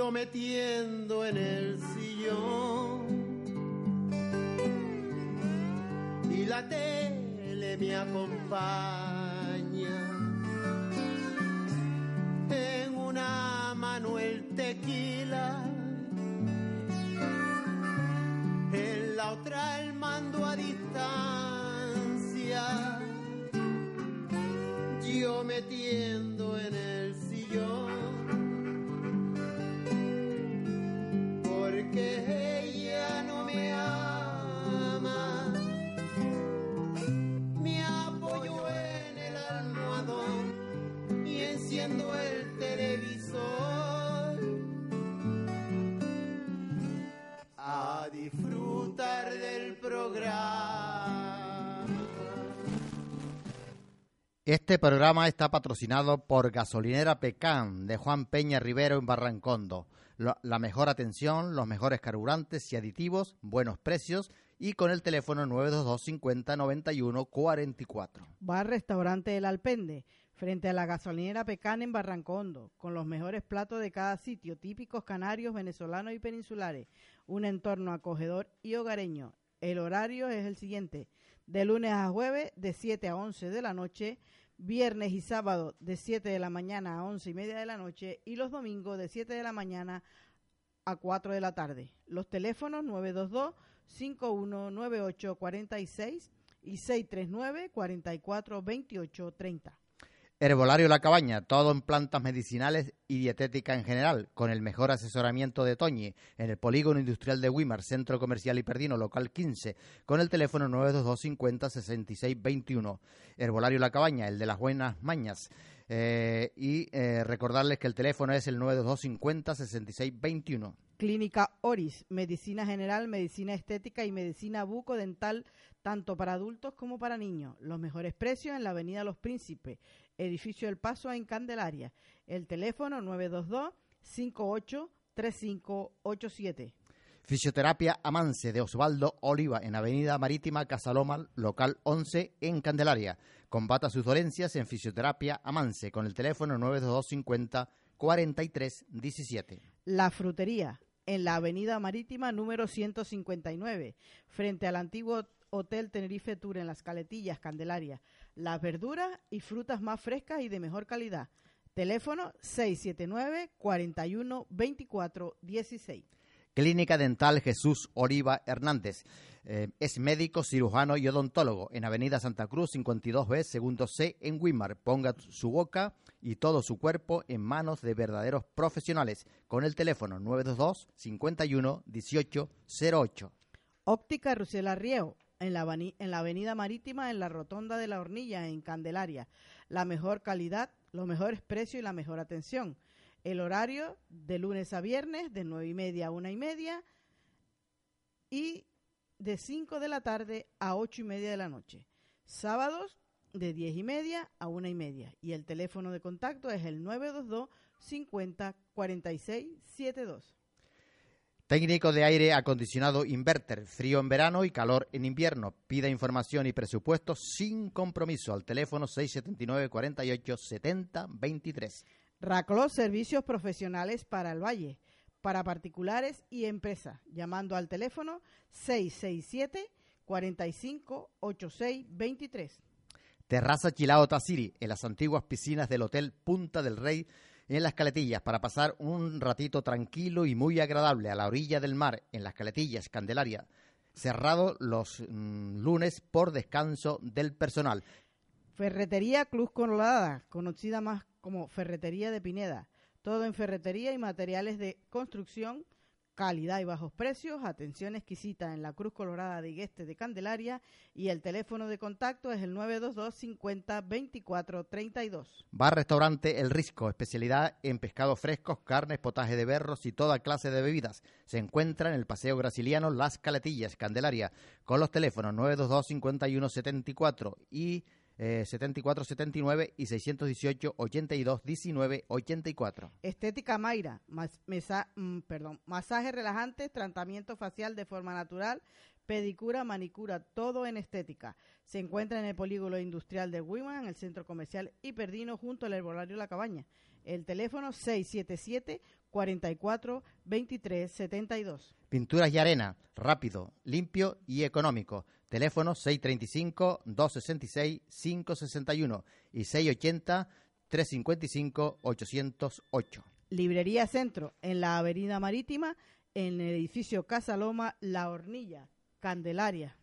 yo me tiendo en el Este programa está patrocinado por Gasolinera Pecan de Juan Peña Rivero en Barrancondo. La mejor atención, los mejores carburantes y aditivos, buenos precios y con el teléfono 922 50 91 44. Bar Restaurante El Alpende, frente a la gasolinera Pecan en Barranco Hondo, con los mejores platos de cada sitio, típicos canarios, venezolanos y peninsulares. Un entorno acogedor y hogareño. El horario es el siguiente: de lunes a jueves, de 7 a 11 de la noche, viernes y sábado, de 7 de la mañana a 11 y media de la noche, y los domingos, de 7 de la mañana a 4 de la tarde. Los teléfonos 922-519846 y 639-442830. Herbolario La Cabaña, todo en plantas medicinales y dietética en general, con el mejor asesoramiento de Toñi, en el Polígono Industrial de Wimar, Centro Comercial Hiperdino, local 15, con el teléfono 922 50 66 21. Herbolario La Cabaña, el de las buenas mañas. Eh, y eh, recordarles que el teléfono es el 922 50 66 21. Clínica Oris, medicina general, medicina estética y medicina bucodental, tanto para adultos como para niños. Los mejores precios en la Avenida Los Príncipes, edificio El Paso en Candelaria. El teléfono 922 58 3587. Fisioterapia Amance de Osvaldo Oliva en Avenida Marítima Casaloma, local 11 en Candelaria. Combata sus dolencias en Fisioterapia Amance con el teléfono 922 50 43 17. La Frutería, en la Avenida Marítima número 159, frente al antiguo Hotel Tenerife Tour en las Caletillas, Candelaria. Las verduras y frutas más frescas y de mejor calidad. Teléfono 679 41 24 16. Clínica Dental Jesús Oliva Hernández. Eh, es médico, cirujano y odontólogo en Avenida Santa Cruz 52B, segundo C, en Wimar. Ponga su boca y todo su cuerpo en manos de verdaderos profesionales con el teléfono 922 51 18 08. Óptica Rusela Riego, en la, en la Avenida Marítima, en la Rotonda de la Hornilla, en Candelaria. La mejor calidad, los mejores precios y la mejor atención. El horario de lunes a viernes, de nueve y media a una y media, y de 5 de la tarde a ocho y media de la noche. Sábados, de diez y media a una y media. Y el teléfono de contacto es el 922 50 46 72. Técnico de aire acondicionado inverter, frío en verano y calor en invierno. Pida información y presupuesto sin compromiso al teléfono 679 48 70 23. Raclo Servicios Profesionales para el Valle, para particulares y empresas, llamando al teléfono 667 45 86 23. Terraza Chilao Tasiri, en las antiguas piscinas del Hotel Punta del Rey, en las Caletillas, para pasar un ratito tranquilo y muy agradable a la orilla del mar, en las Caletillas, Candelaria. Cerrado los mm, lunes por descanso del personal. Ferretería Cruz Colorada, conocida más como Ferretería de Pineda. Todo en ferretería y materiales de construcción, calidad y bajos precios, atención exquisita en la Cruz Colorada de Igueste de Candelaria y el teléfono de contacto es el 922 50 24 32. Bar Restaurante El Risco, especialidad en pescados frescos, carnes, potaje de berros y toda clase de bebidas. Se encuentra en el Paseo Graciliano Las Caletillas, Candelaria, con los teléfonos 922 51 74 y eh, 74 79 y 618 82 19 84. Estética Mayra, mas- mesa- mm, perdón, masaje relajante, tratamiento facial de forma natural, pedicura, manicura, todo en estética. Se encuentra en el polígono industrial de Wiman, en el centro comercial Hiperdino, junto al herbolario La Cabaña. El teléfono 677 44 23 72. Pinturas y arena, rápido, limpio y económico. Teléfono 635-266-561 y 680-355-808. Librería Centro, en la Avenida Marítima, en el edificio Casa Loma, La Hornilla, Candelaria.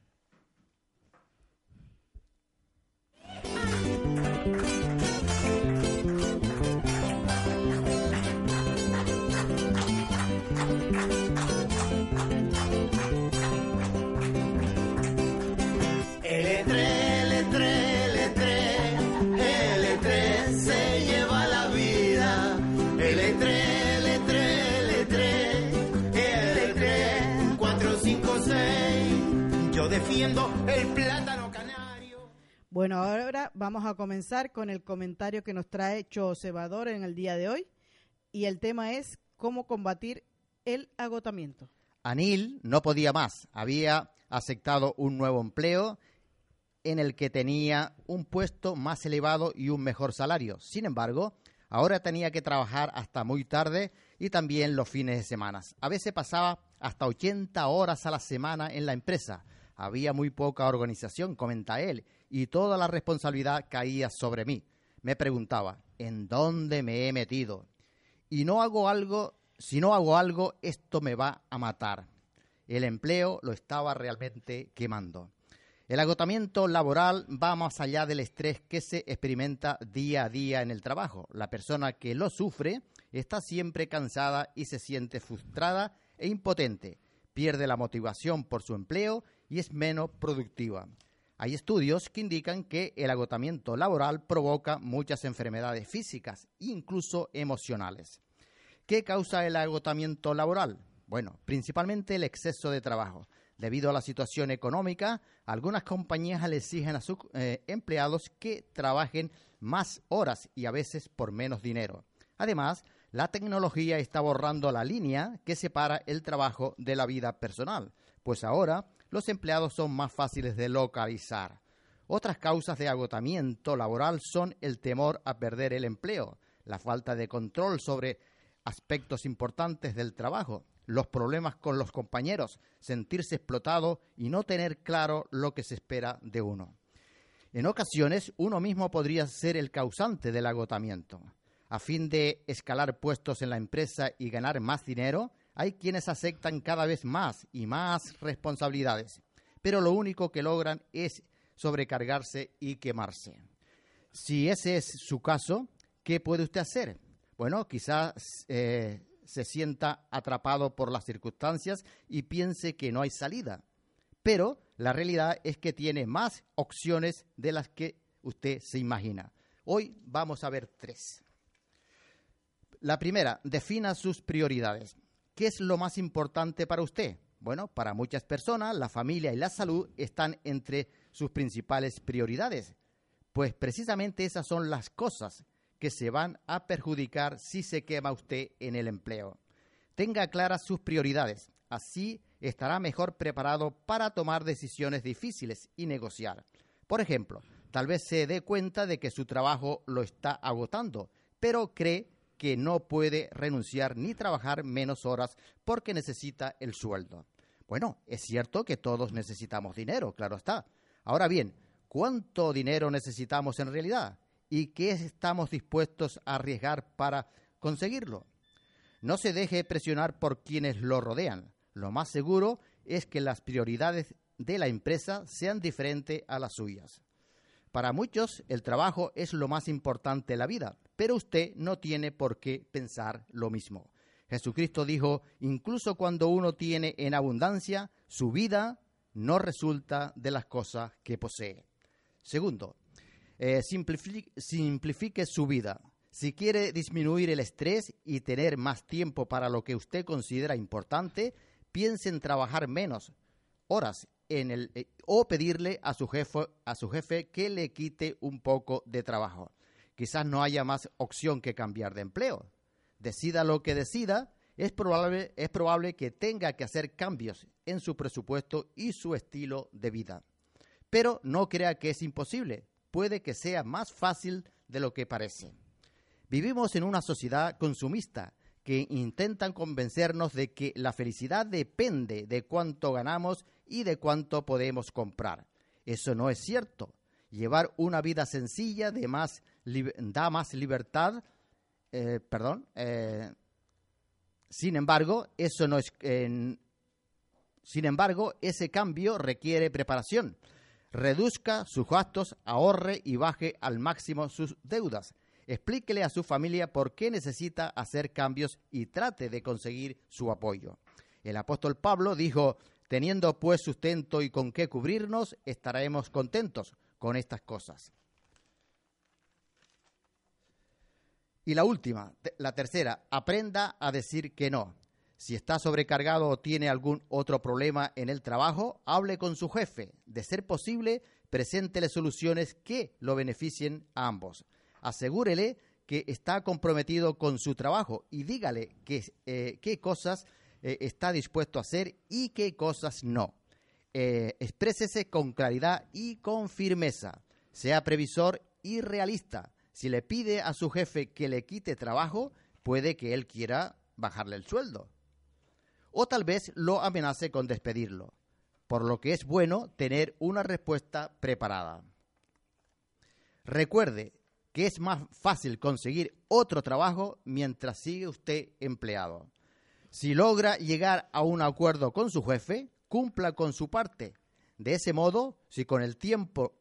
Bueno, ahora vamos a comenzar con el comentario que nos trae Cho Cebador en el día de hoy. Y el tema es cómo combatir el agotamiento. Anil no podía más. Había aceptado un nuevo empleo en el que tenía un puesto más elevado y un mejor salario. Sin embargo, ahora tenía que trabajar hasta muy tarde y también los fines de semana. A veces pasaba hasta 80 horas a la semana en la empresa. Había muy poca organización, comenta él, y toda la responsabilidad caía sobre mí. Me preguntaba, ¿en dónde me he metido? Y no hago algo, si no hago algo, esto me va a matar. El empleo lo estaba realmente quemando. El agotamiento laboral va más allá del estrés que se experimenta día a día en el trabajo. La persona que lo sufre está siempre cansada y se siente frustrada e impotente. Pierde la motivación por su empleo y es menos productiva. Hay estudios que indican que el agotamiento laboral provoca muchas enfermedades físicas, incluso emocionales. ¿Qué causa el agotamiento laboral? Bueno, principalmente el exceso de trabajo. Debido a la situación económica, algunas compañías le exigen a sus eh, empleados que trabajen más horas y a veces por menos dinero. Además, la tecnología está borrando la línea que separa el trabajo de la vida personal, pues ahora los empleados son más fáciles de localizar. Otras causas de agotamiento laboral son el temor a perder el empleo, la falta de control sobre aspectos importantes del trabajo, los problemas con los compañeros, sentirse explotado y no tener claro lo que se espera de uno. En ocasiones, uno mismo podría ser el causante del agotamiento. A fin de escalar puestos en la empresa y ganar más dinero, hay quienes aceptan cada vez más y más responsabilidades, pero lo único que logran es sobrecargarse y quemarse. Si ese es su caso, ¿qué puede usted hacer? Bueno, quizás eh, se sienta atrapado por las circunstancias y piense que no hay salida. Pero la realidad es que tiene más opciones de las que usted se imagina. Hoy vamos a ver tres. La primera, defina sus prioridades. ¿Qué es lo más importante para usted? Bueno, para muchas personas la familia y la salud están entre sus principales prioridades, pues precisamente esas son las cosas que se van a perjudicar si se quema usted en el empleo. Tenga claras sus prioridades, así estará mejor preparado para tomar decisiones difíciles y negociar. Por ejemplo, tal vez se dé cuenta de que su trabajo lo está agotando, pero cree que no puede renunciar ni trabajar menos horas porque necesita el sueldo. Bueno, es cierto que todos necesitamos dinero, claro está. Ahora bien, ¿cuánto dinero necesitamos en realidad? ¿Y qué estamos dispuestos a arriesgar para conseguirlo? No se deje presionar por quienes lo rodean. Lo más seguro es que las prioridades de la empresa sean diferentes a las suyas. Para muchos, el trabajo es lo más importante de la vida, pero usted no tiene por qué pensar lo mismo. Jesucristo dijo, incluso cuando uno tiene en abundancia, su vida no resulta de las cosas que posee. Segundo, eh, simplifique, simplifique su vida. Si quiere disminuir el estrés y tener más tiempo para lo que usted considera importante, piense en trabajar menos horas eh, o pedirle a su, jefe, que le quite un poco de trabajo. Quizás no haya más opción que cambiar de empleo. Decida lo que decida, es probable que tenga que hacer cambios en su presupuesto y su estilo de vida. Pero no crea que es imposible, puede que sea más fácil de lo que parece. Vivimos en una sociedad consumista que intentan convencernos de que la felicidad depende de cuánto ganamos y de cuánto podemos comprar. Eso no es cierto. Llevar una vida sencilla da más libertad, eh, perdón, eh, sin embargo, eso no es, sin embargo, ese cambio requiere preparación. Reduzca sus gastos, ahorre y baje al máximo sus deudas. Explíquele a su familia por qué necesita hacer cambios y trate de conseguir su apoyo. El apóstol Pablo dijo, teniendo pues sustento y con qué cubrirnos, estaremos contentos con estas cosas. Y la última, la tercera, aprenda a decir que no. Si está sobrecargado o tiene algún otro problema en el trabajo, hable con su jefe. De ser posible, preséntele soluciones que lo beneficien a ambos asegúrele que está comprometido con su trabajo y dígale eh, qué cosas eh, está dispuesto a hacer y qué cosas no. Eh, exprésese con claridad y con firmeza. Sea previsor y realista. Si le pide a su jefe que le quite trabajo, puede que él quiera bajarle el sueldo. O tal vez lo amenace con despedirlo. Por lo que es bueno tener una respuesta preparada. Recuerde, que es más fácil conseguir otro trabajo mientras sigue usted empleado. Si logra llegar a un acuerdo con su jefe, cumpla con su parte. De ese modo, si con el tiempo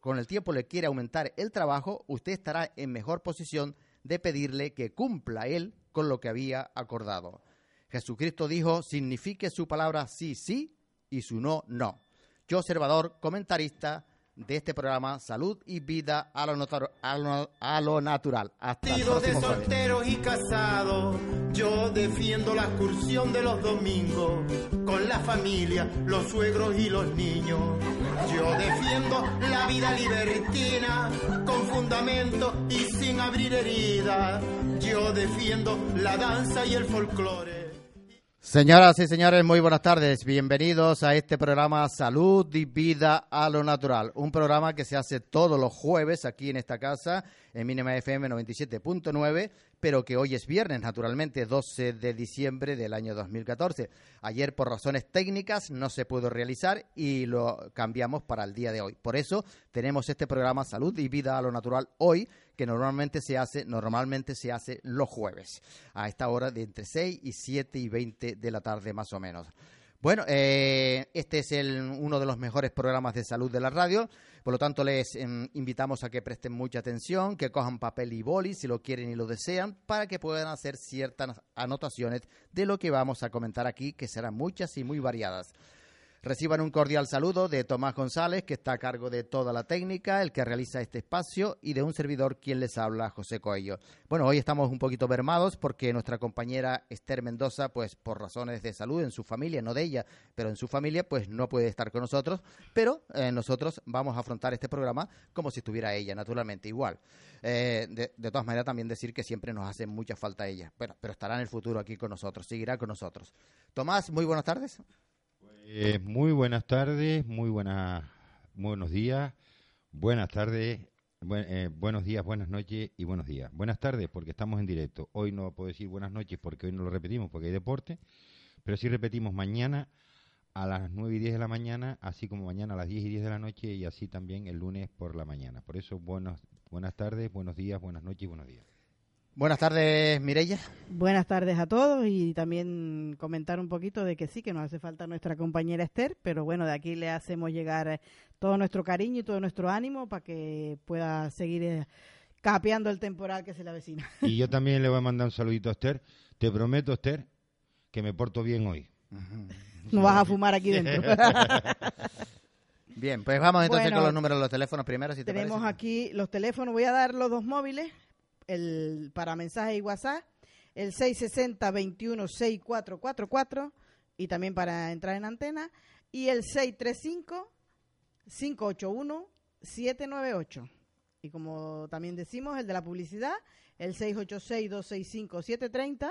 con el tiempo le quiere aumentar el trabajo, usted estará en mejor posición de pedirle que cumpla él con lo que había acordado. Jesucristo dijo, signifique su palabra sí, sí y su no, no. Yo, observador, comentarista, de este programa Salud y Vida a lo, a lo, Natural. Hasta de solteros y casados, yo defiendo la excursión de los domingos con la familia, los suegros y los niños. Yo defiendo la vida libertina con fundamento y sin abrir heridas. Yo defiendo la danza y el folclore. Señoras y señores, muy buenas tardes. Bienvenidos a este programa Salud y Vida a lo Natural. Un programa que se hace todos los jueves aquí en esta casa, en Mínima FM 97.9, pero que hoy es viernes, naturalmente, 12 de diciembre del año 2014. Ayer, por razones técnicas, no se pudo realizar y lo cambiamos para el día de hoy. Por eso tenemos este programa Salud y Vida a lo Natural hoy que normalmente se hace, normalmente se hace los jueves, a esta hora de entre 6 y 7 y 20 de la tarde más o menos. Bueno, eh, este es el, uno de los mejores programas de salud de la radio, por lo tanto les em, invitamos a que presten mucha atención, que cojan papel y boli si lo quieren y lo desean, para que puedan hacer ciertas anotaciones de lo que vamos a comentar aquí, que serán muchas y muy variadas. Reciban un cordial saludo de Tomás González, que está a cargo de toda la técnica, el que realiza este espacio, y de un servidor quien les habla, José Coello. Bueno, hoy estamos un poquito mermados porque nuestra compañera Esther Mendoza, pues por razones de salud en su familia, no de ella, pero en su familia, pues no puede estar con nosotros, pero eh, nosotros vamos a afrontar este programa como si estuviera ella, naturalmente, igual. Eh, de, de, todas maneras, también decir que siempre nos hace mucha falta ella. Bueno, pero estará en el futuro aquí con nosotros, seguirá con nosotros. Tomás, muy buenas tardes. Eh, muy buenas tardes, muy buenas, buenos días, buenas tardes, eh, buenos días, buenas noches y buenos días. Buenas tardes porque estamos en directo. Hoy no puedo decir buenas noches porque hoy no lo repetimos porque hay deporte, pero sí repetimos mañana a las 9 y 10 de la mañana, así como mañana a las 10 y 10 de la noche y así también el lunes por la mañana. Por eso buenos, buenas tardes, buenos días, buenas noches y buenos días. Buenas tardes, Mireya. Buenas tardes a todos y también comentar un poquito de que sí, que nos hace falta nuestra compañera Esther, pero bueno, de aquí le hacemos llegar eh, todo nuestro cariño y todo nuestro ánimo para que pueda seguir eh, capeando el temporal que se le avecina. Y yo también le voy a mandar un saludito a Esther. Te prometo, Esther, que me porto bien hoy. No vas a fumar aquí dentro. Bien, pues vamos entonces con los números de los teléfonos primero. Si tenemos aquí los teléfonos, voy a dar los dos móviles el, para mensaje y WhatsApp, el 660-216444 y también para entrar en antena, y el 635-581-798. Y como también decimos, el de la publicidad, el 686-265-730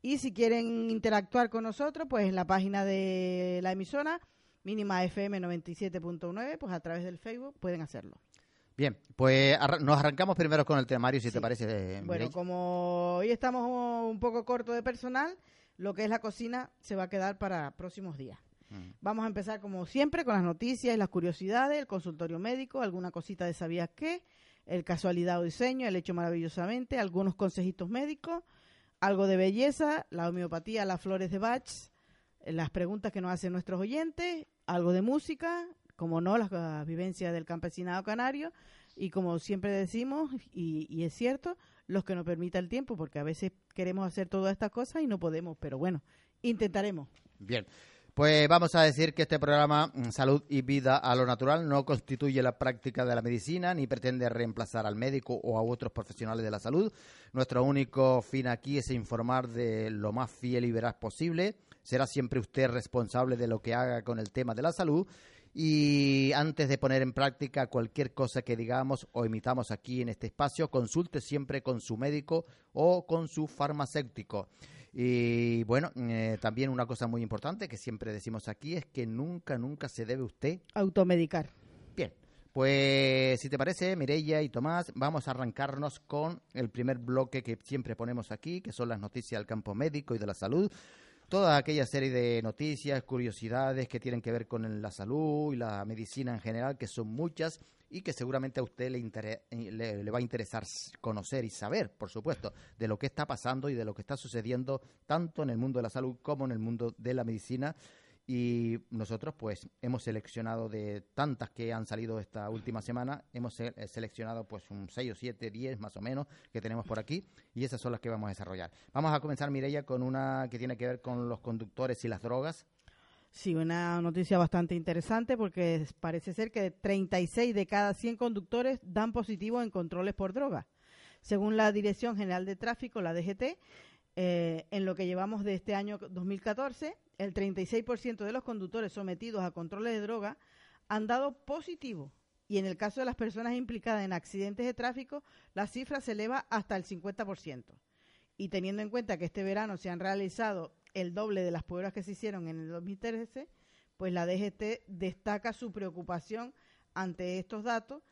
Y si quieren interactuar con nosotros, pues en la página de la emisora, mínima FM 97.9, pues a través del Facebook pueden hacerlo. Bien, pues arra- nos arrancamos primero con el temario, si Sí. te parece. eh, Bueno, como hoy estamos un poco corto de personal, lo que es la cocina se va a quedar para próximos días. Mm. Vamos a empezar como siempre con las noticias y las curiosidades, el consultorio médico, alguna cosita de sabías qué, el casualidad o diseño, el hecho maravillosamente, algunos consejitos médicos, algo de belleza, la homeopatía, las flores de Bach, las preguntas que nos hacen nuestros oyentes, algo de música, como no, las ah, vivencias del campesinado canario y como siempre decimos, y, y es cierto, los que nos permita el tiempo, porque a veces queremos hacer todas estas cosas y no podemos, pero bueno, intentaremos. Bien. Pues vamos a decir que este programa mm, Salud y Vida a lo Natural no constituye la práctica de la medicina ni pretende reemplazar al médico o a otros profesionales de la salud. Nuestro único fin aquí es informar de lo más fiel y veraz posible. Será siempre usted responsable de lo que haga con el tema de la salud. Y antes de poner en práctica cualquier cosa que digamos o emitamos aquí en este espacio, consulte siempre con su médico o con su farmacéutico. Y bueno, eh, también una cosa muy importante que siempre decimos aquí es que nunca, nunca se debe usted. Automedicar. Bien, pues si te parece, Mireia y Tomás, vamos a arrancarnos con el primer bloque que siempre ponemos aquí, que son las noticias del campo médico y de la salud. Toda aquella serie de noticias, curiosidades que tienen que ver con la salud y la medicina en general, que son muchas y que seguramente a usted le, eh, le, va a interesar conocer y saber, por supuesto, de lo que está pasando y de lo que está sucediendo tanto en el mundo de la salud como en el mundo de la medicina. Y nosotros, pues, hemos seleccionado de tantas que han salido esta última semana, hemos eh, seleccionado, pues, un 6 o 7, 10 más o menos que tenemos por aquí, y esas son las que vamos a desarrollar. Vamos a comenzar, Mireia, con una que tiene que ver con los conductores y las drogas. Sí, una noticia bastante interesante porque parece ser que 36 de cada 100 conductores dan positivo en controles por droga. Según la Dirección General de Tráfico, la DGT, eh, en lo que llevamos de este año 2014, el 36% de los conductores sometidos a controles de droga han dado positivo. Y en el caso de las personas implicadas en accidentes de tráfico, la cifra se eleva hasta el 50%. Y teniendo en cuenta que este verano se han realizado el doble de las pruebas que se hicieron en el 2013, pues la DGT destaca su preocupación ante estos datos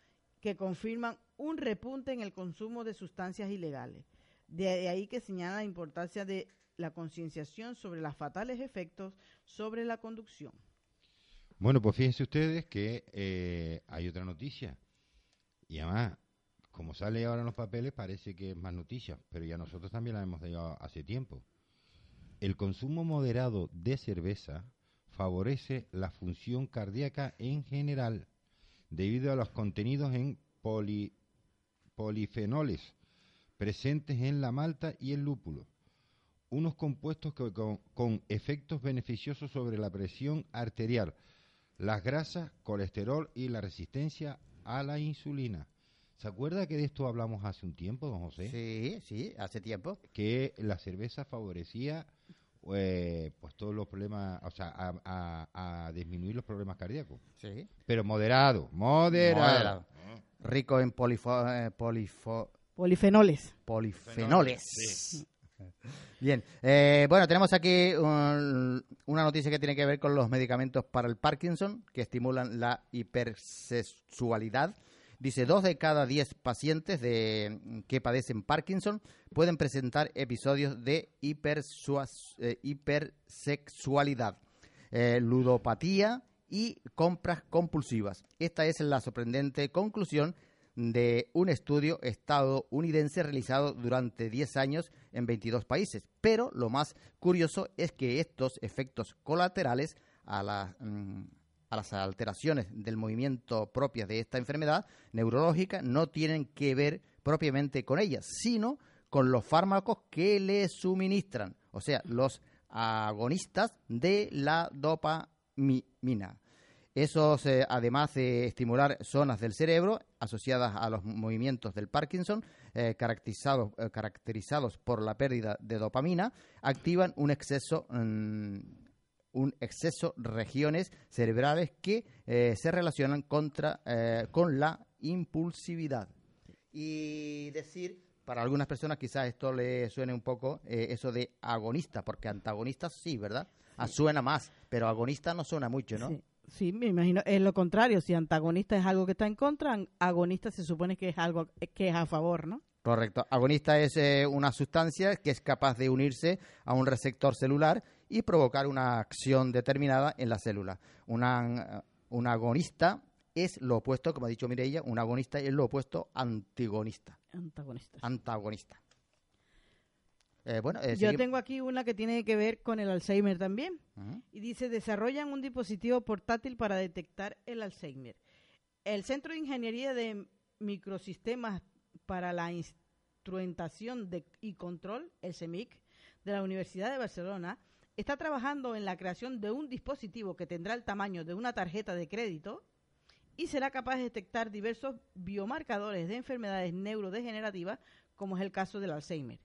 que confirman un repunte en el consumo de sustancias ilegales. De ahí que señala la importancia de la concienciación sobre los fatales efectos sobre la conducción. Bueno, pues fíjense ustedes que eh, hay otra noticia. Y además, como sale ahora en los papeles, parece que es más noticia, pero ya nosotros también la hemos dado hace tiempo. El consumo moderado de cerveza favorece la función cardíaca en general, debido a los contenidos en poli- polifenoles presentes en la malta y el lúpulo unos compuestos que con, con efectos beneficiosos sobre la presión arterial, las grasas, colesterol y la resistencia a la insulina. ¿Se acuerda que de esto hablamos hace un tiempo, don José? Sí, sí, hace tiempo. Que la cerveza favorecía eh, pues todos los problemas, o sea, a, a- a disminuir los problemas cardíacos. Sí. Pero moderado, moderado. Moderado. Rico en polifo, eh, polifo- Polifenoles. polifenoles. Bien, eh, bueno, tenemos aquí un- una noticia que tiene que ver con los medicamentos para el Parkinson, que estimulan la hipersexualidad. Dice, dos de cada diez pacientes de, que padecen Parkinson pueden presentar episodios de eh, hipersexualidad, eh, ludopatía y compras compulsivas. Esta es la sorprendente conclusión de un estudio estadounidense realizado durante 10 años en 22 países. Pero lo más curioso es que estos efectos colaterales a, mm, a las alteraciones del movimiento propias de esta enfermedad neurológica no tienen que ver propiamente con ellas, sino con los fármacos que le suministran, o sea, los agonistas de la dopamina. Esos, eh, además de estimular zonas del cerebro asociadas a los movimientos del Parkinson, eh, caracterizados, eh, caracterizados por la pérdida de dopamina, activan un exceso, mm, un exceso regiones cerebrales que eh, se relacionan contra, eh, con la impulsividad. Y decir para algunas personas quizás esto le suene un poco eh, eso de agonista, porque antagonista sí, ¿verdad? Ah, suena más, pero agonista no suena mucho, ¿no? Sí. Sí, me imagino, es lo contrario, si antagonista es algo que está en contra, agonista se supone que es algo que es a favor, ¿no? Correcto. Agonista es eh, una sustancia que es capaz de unirse a un receptor celular y provocar una acción determinada en la célula. Una, un agonista es lo opuesto, como ha dicho Mireia, un agonista es lo opuesto antigonista. Antagonista. Antagonista. Eh, bueno, eh, Yo tengo aquí una que tiene que ver con el Alzheimer también. Y dice, desarrollan un dispositivo portátil para detectar el Alzheimer. El Centro de Ingeniería de Microsistemas para la Instrumentación de- y Control, el CEMIC, de la Universidad de Barcelona, está trabajando en la creación de un dispositivo que tendrá el tamaño de una tarjeta de crédito y será capaz de detectar diversos biomarcadores de enfermedades neurodegenerativas, como es el caso del Alzheimer.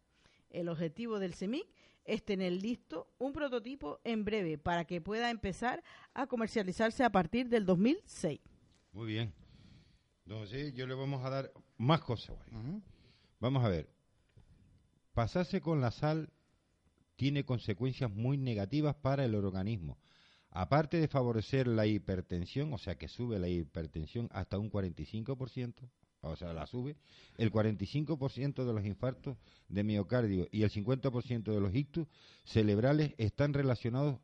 El objetivo del CEMIC es tener listo un prototipo en breve para que pueda empezar a comercializarse a partir del 2006. Muy bien. Entonces, yo le vamos a dar más cosas. Vamos a ver. Pasarse con la sal tiene consecuencias muy negativas para el organismo. Aparte de favorecer la hipertensión, o sea que sube la hipertensión hasta un 45%, o sea, la sube, el 45% de los infartos de miocardio y el 50% de los ictus cerebrales están relacionados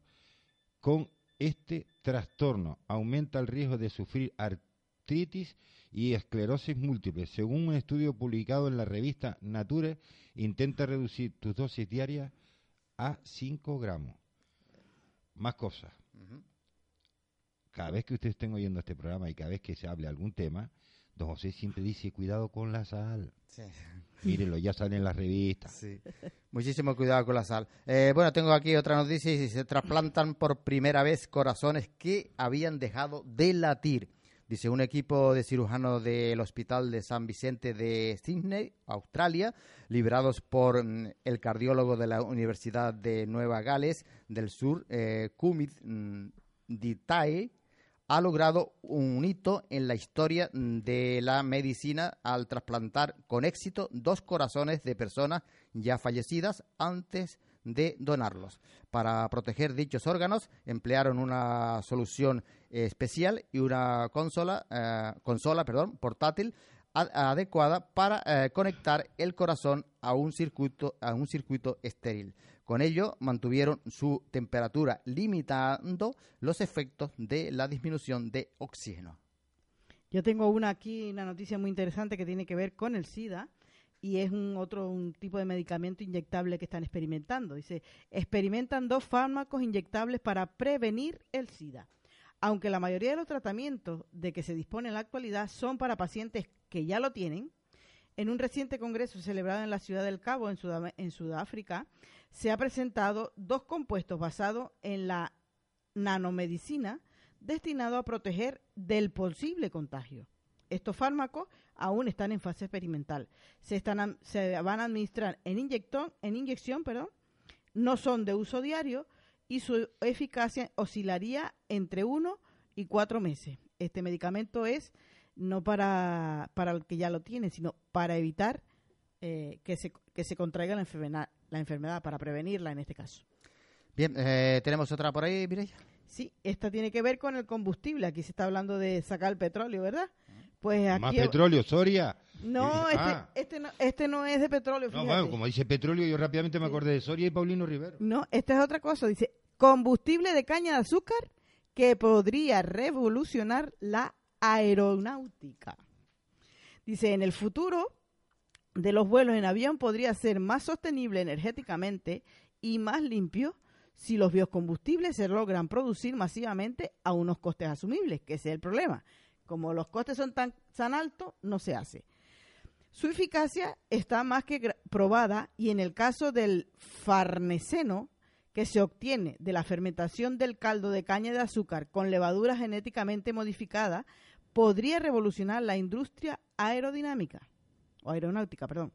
con este trastorno. Aumenta el riesgo de sufrir artritis y esclerosis múltiple. Según un estudio publicado en la revista Nature, intenta reducir tus dosis diarias a 5 gramos. Más cosas. Cada vez que ustedes estén oyendo este programa y cada vez que se hable algún tema, don José siempre dice, cuidado con la sal. Sí. Mírenlo, ya sale en las revistas. Sí. Muchísimo cuidado con la sal. Eh, bueno, tengo aquí otra noticia y se trasplantan por primera vez corazones que habían dejado de latir. Dice un equipo de cirujanos del Hospital de San Vicente de Sydney, Australia, liberados por mm, el cardiólogo de la Universidad de Nueva Gales del Sur, eh, Kumit mm, Ditae, ha logrado un hito en la historia de la medicina al trasplantar con éxito dos corazones de personas ya fallecidas antes de donarlos. Para proteger dichos órganos emplearon una solución especial y una consola, eh, consola perdón, portátil adecuada para eh, conectar el corazón a un circuito a un circuito estéril. Con ello mantuvieron su temperatura limitando los efectos de la disminución de oxígeno. Yo tengo una aquí, una noticia muy interesante que tiene que ver con el SIDA y es un otro un tipo de medicamento inyectable que están experimentando. Dice, experimentan dos fármacos inyectables para prevenir el SIDA. Aunque la mayoría de los tratamientos de que se dispone en la actualidad son para pacientes que ya lo tienen, en un reciente congreso celebrado en la ciudad del Cabo, en, Sudáfrica, se ha presentado dos compuestos basados en la nanomedicina destinados a proteger del posible contagio. Estos fármacos aún están en fase experimental. Se, están, se van a administrar en, en inyección, perdón, no son de uso diario y su eficacia oscilaría entre uno y cuatro meses. Este medicamento es no para, para el que ya lo tiene, sino para evitar eh, que, se, que se contraiga la enfermedad, la enfermedad, para prevenirla en este caso. Bien, eh, tenemos otra por ahí, Mireia. Sí, esta tiene que ver con el combustible. Aquí se está hablando de sacar el petróleo, ¿verdad? Pues aquí Más petróleo, Soria. No, Eh, este, ah. este no, este no es de petróleo, No, bueno, como dice petróleo, yo rápidamente me acordé de Soria y Paulino Rivero. No, esta es otra cosa. Dice, combustible de caña de azúcar que podría revolucionar la aeronáutica. Dice, en el futuro de los vuelos en avión podría ser más sostenible energéticamente y más limpio si los biocombustibles se logran producir masivamente a unos costes asumibles, que ese es el problema. Como los costes son tan, tan altos, no se hace. Su eficacia está más que probada y en el caso del farneseno, que se obtiene de la fermentación del caldo de caña de azúcar con levadura genéticamente modificada, podría revolucionar la industria aerodinámica, o aeronáutica, perdón.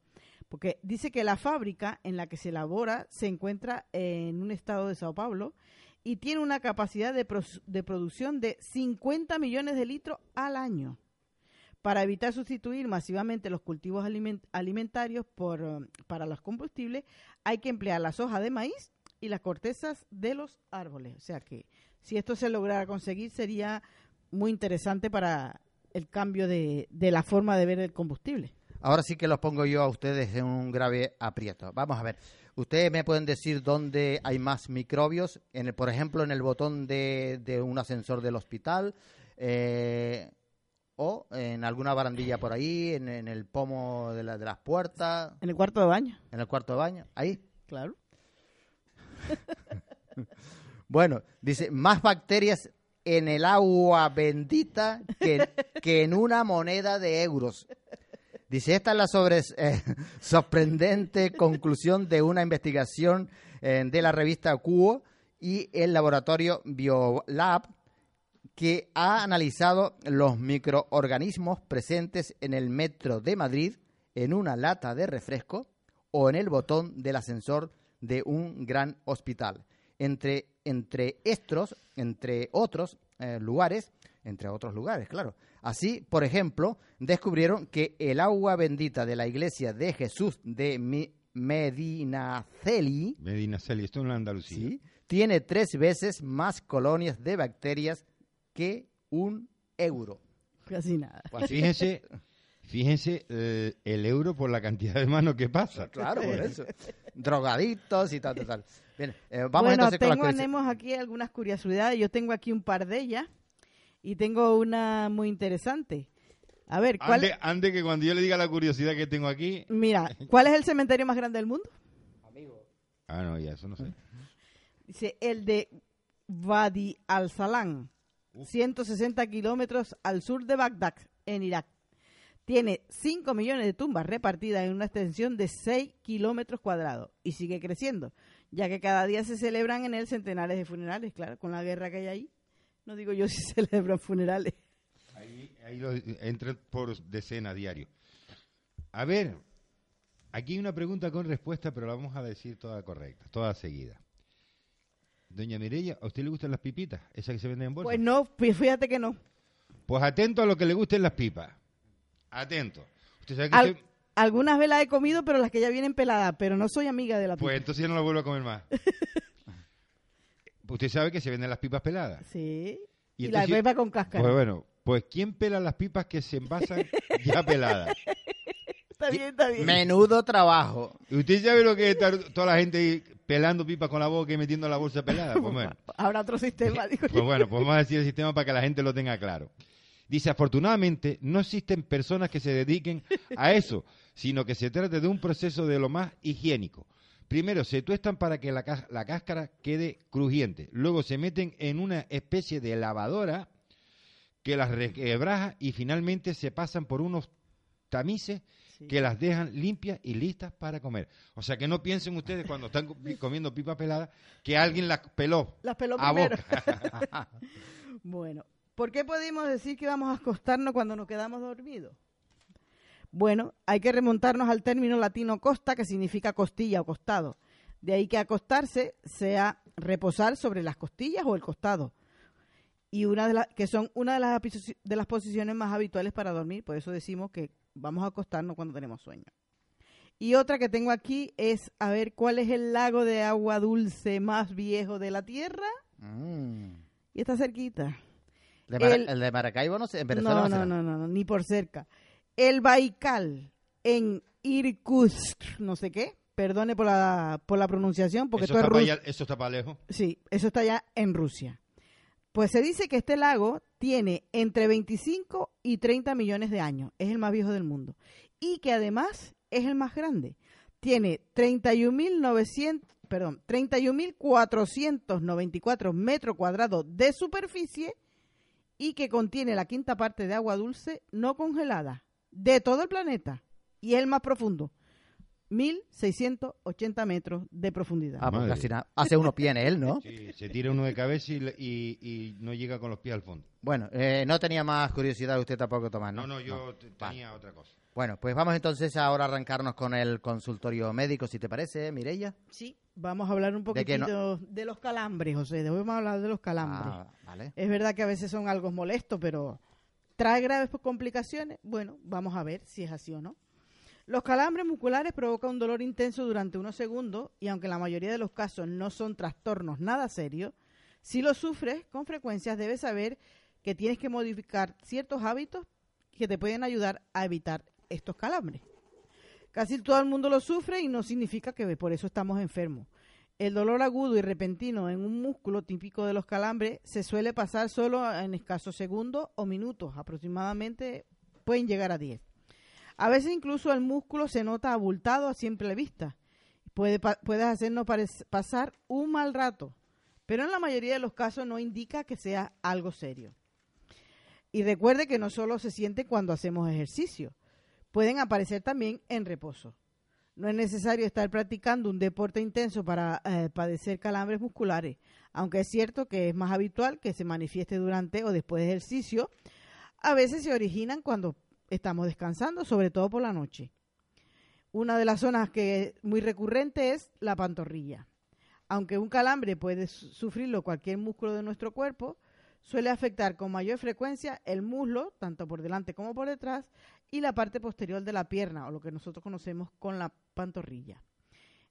Porque dice que la fábrica en la que se elabora se encuentra en un estado de Sao Paulo y tiene una capacidad de, producción de 50 millones de litros al año. Para evitar sustituir masivamente los cultivos aliment- alimentarios por, eh, para los combustibles, hay que emplear las hojas de maíz y las cortezas de los árboles. O sea que si esto se lograra conseguir sería muy interesante para el cambio de la forma de ver el combustible. Ahora sí que los pongo yo a ustedes en un grave aprieto. Vamos a ver. Ustedes me pueden decir dónde hay más microbios, en el, por ejemplo, en el botón de, de un ascensor del hospital, eh, o en alguna barandilla por ahí, en, en el pomo de, la- de las puertas, En el cuarto de baño, en el cuarto de baño, ahí. claro. Bueno, dice, más bacterias en el agua bendita que, que en una moneda de euros. Dice, esta es la eh, sorprendente conclusión de una investigación eh, de la revista Cuo y el laboratorio Biolab que ha analizado los microorganismos presentes en el metro de Madrid, en una lata de refresco o en el botón del ascensor de un gran hospital. Entre, entre estos, entre otros eh, lugares, entre otros lugares, claro. Así, por ejemplo, descubrieron que el agua bendita de la iglesia de Jesús de Mi- Medinaceli Medina Celi, esto en la Andalucía. ¿sí? tiene tres veces más colonias de bacterias que un euro. Casi nada. Pues fíjense, fíjense eh, el euro por la cantidad de manos que pasa. Claro, por eso. Drogadictos y tal, tal, tal. Bien, eh, vamos bueno, entonces con la tengo, tenemos aquí algunas curiosidades. Yo tengo aquí un par de ellas y tengo una muy interesante. A ver, ¿cuál? Ande, ande que cuando yo le diga la curiosidad que tengo aquí... Mira, ¿cuál es el cementerio más grande del mundo? Ah, no, ya, eso no sé. Dice el de Wadi al-Salam, 160 kilómetros al sur de Bagdad, en Irak. Tiene 5 millones de tumbas repartidas en una extensión de 6 kilómetros cuadrados y sigue creciendo, ya que cada día se celebran en él centenares de funerales, claro, con la guerra que hay ahí. No digo yo si celebran funerales. Ahí, ahí lo, entra por decena diario. A ver, aquí hay una pregunta con respuesta, pero la vamos a decir toda correcta, toda seguida. Doña Mireya, ¿a usted le gustan las pipitas? Esas que se venden en bolsa. Pues no, fí- fíjate que no. Pues atento a lo que le gusten las pipas. Atento. Usted sabe que Al- algunas veces las he comido, pero las que ya vienen peladas, pero no soy amiga de la Pues pipa. entonces ya no la vuelvo a comer más. Usted sabe que se venden las pipas peladas. Sí. Y Y, la pepa con cáscara. Pues bueno, pues ¿quién pela las pipas que se envasan ya peladas? está bien, está bien. Menudo trabajo. ¿Y ¿Usted sabe lo que es estar toda la gente ahí pelando pipas con la boca y metiendo la bolsa pelada? Pues bueno. Habrá otro sistema, digo yo. Pues bueno, pues vamos a decir el sistema para que la gente lo tenga claro. Dice, afortunadamente no existen personas que se dediquen a eso, sino que se trata de un proceso de lo más higiénico. Primero se tuestan para que la, la cáscara quede crujiente. Luego se meten en una especie de lavadora que las requebraja y finalmente se pasan por unos tamices que las dejan limpias y listas para comer. O sea que no piensen ustedes cuando están comi- comiendo pipa pelada que alguien las peló Las peló a primero. boca. Bueno, ¿por qué podemos decir que vamos a acostarnos cuando nos quedamos dormidos? Bueno, hay que remontarnos al término latino costa, que significa costilla o costado. De ahí que acostarse sea reposar sobre las costillas o el costado. Y una de las que son una de las, de las posiciones más habituales para dormir, por eso decimos que vamos a acostarnos cuando tenemos sueño. Y otra que tengo aquí es a ver cuál es el lago de agua dulce más viejo de la Tierra. Mm. Y está cerquita. De El- el... de Maracaibo no en Venezuela No, no, no, no, ni por cerca. El Baikal en Irkutsk, no sé qué. Perdone por la, por la pronunciación, porque eso, esto es está allá- eso está para lejos. Sí, eso está ya en Rusia. Pues se dice que este lago tiene entre 25 y 30 millones de años. Es el más viejo del mundo. Y que además es el más grande. Tiene 31.900, perdón, 31.494 metros cuadrados de superficie y que contiene la quinta parte de agua dulce no congelada de todo el planeta. Y es el más profundo. 1.680 metros de profundidad. Ah, pues Madre. casi nada. Hace unos pies en él, ¿no? Sí, se tira uno de cabeza y, y- y no llega con los pies al fondo. Bueno, eh, no tenía más curiosidad usted tampoco, Tomás, ¿no? No, no, yo te- tenía otra cosa. Bueno, pues vamos entonces ahora a arrancarnos con el consultorio médico, si te parece, Mireya. Sí, vamos a hablar un ¿De qué poquitito de, los calambres, José. Vamos a hablar de los calambres. Ah, vale. Es verdad que a veces son algo molestos, pero ¿Trae graves complicaciones? Bueno, vamos a ver si es así o no. Los calambres musculares provocan un dolor intenso durante unos segundos y aunque en la mayoría de los casos no son trastornos nada serios, si lo sufres con frecuencia debes saber que tienes que modificar ciertos hábitos que te pueden ayudar a evitar estos calambres. Casi todo el mundo lo sufre y no significa que por eso estamos enfermos. El dolor agudo y repentino en un músculo típico de los calambres se suele pasar solo en escasos segundos o minutos, aproximadamente pueden llegar a 10. A veces incluso el músculo se nota abultado a simple vista. Puede, hacernos pasar un mal rato, pero en la mayoría de los casos no indica que sea algo serio. Y recuerde que no solo se siente cuando hacemos ejercicio, pueden aparecer también en reposo. No es necesario estar practicando un deporte intenso para eh, padecer calambres musculares, aunque es cierto que es más habitual que se manifieste durante o después de ejercicio. A veces se originan cuando estamos descansando, sobre todo por la noche. Una de las zonas que es muy recurrente es la pantorrilla. Aunque un calambre puede sufrirlo cualquier músculo de nuestro cuerpo, suele afectar con mayor frecuencia el muslo, tanto por delante como por detrás, y la parte posterior de la pierna, o lo que nosotros conocemos con la pantorrilla.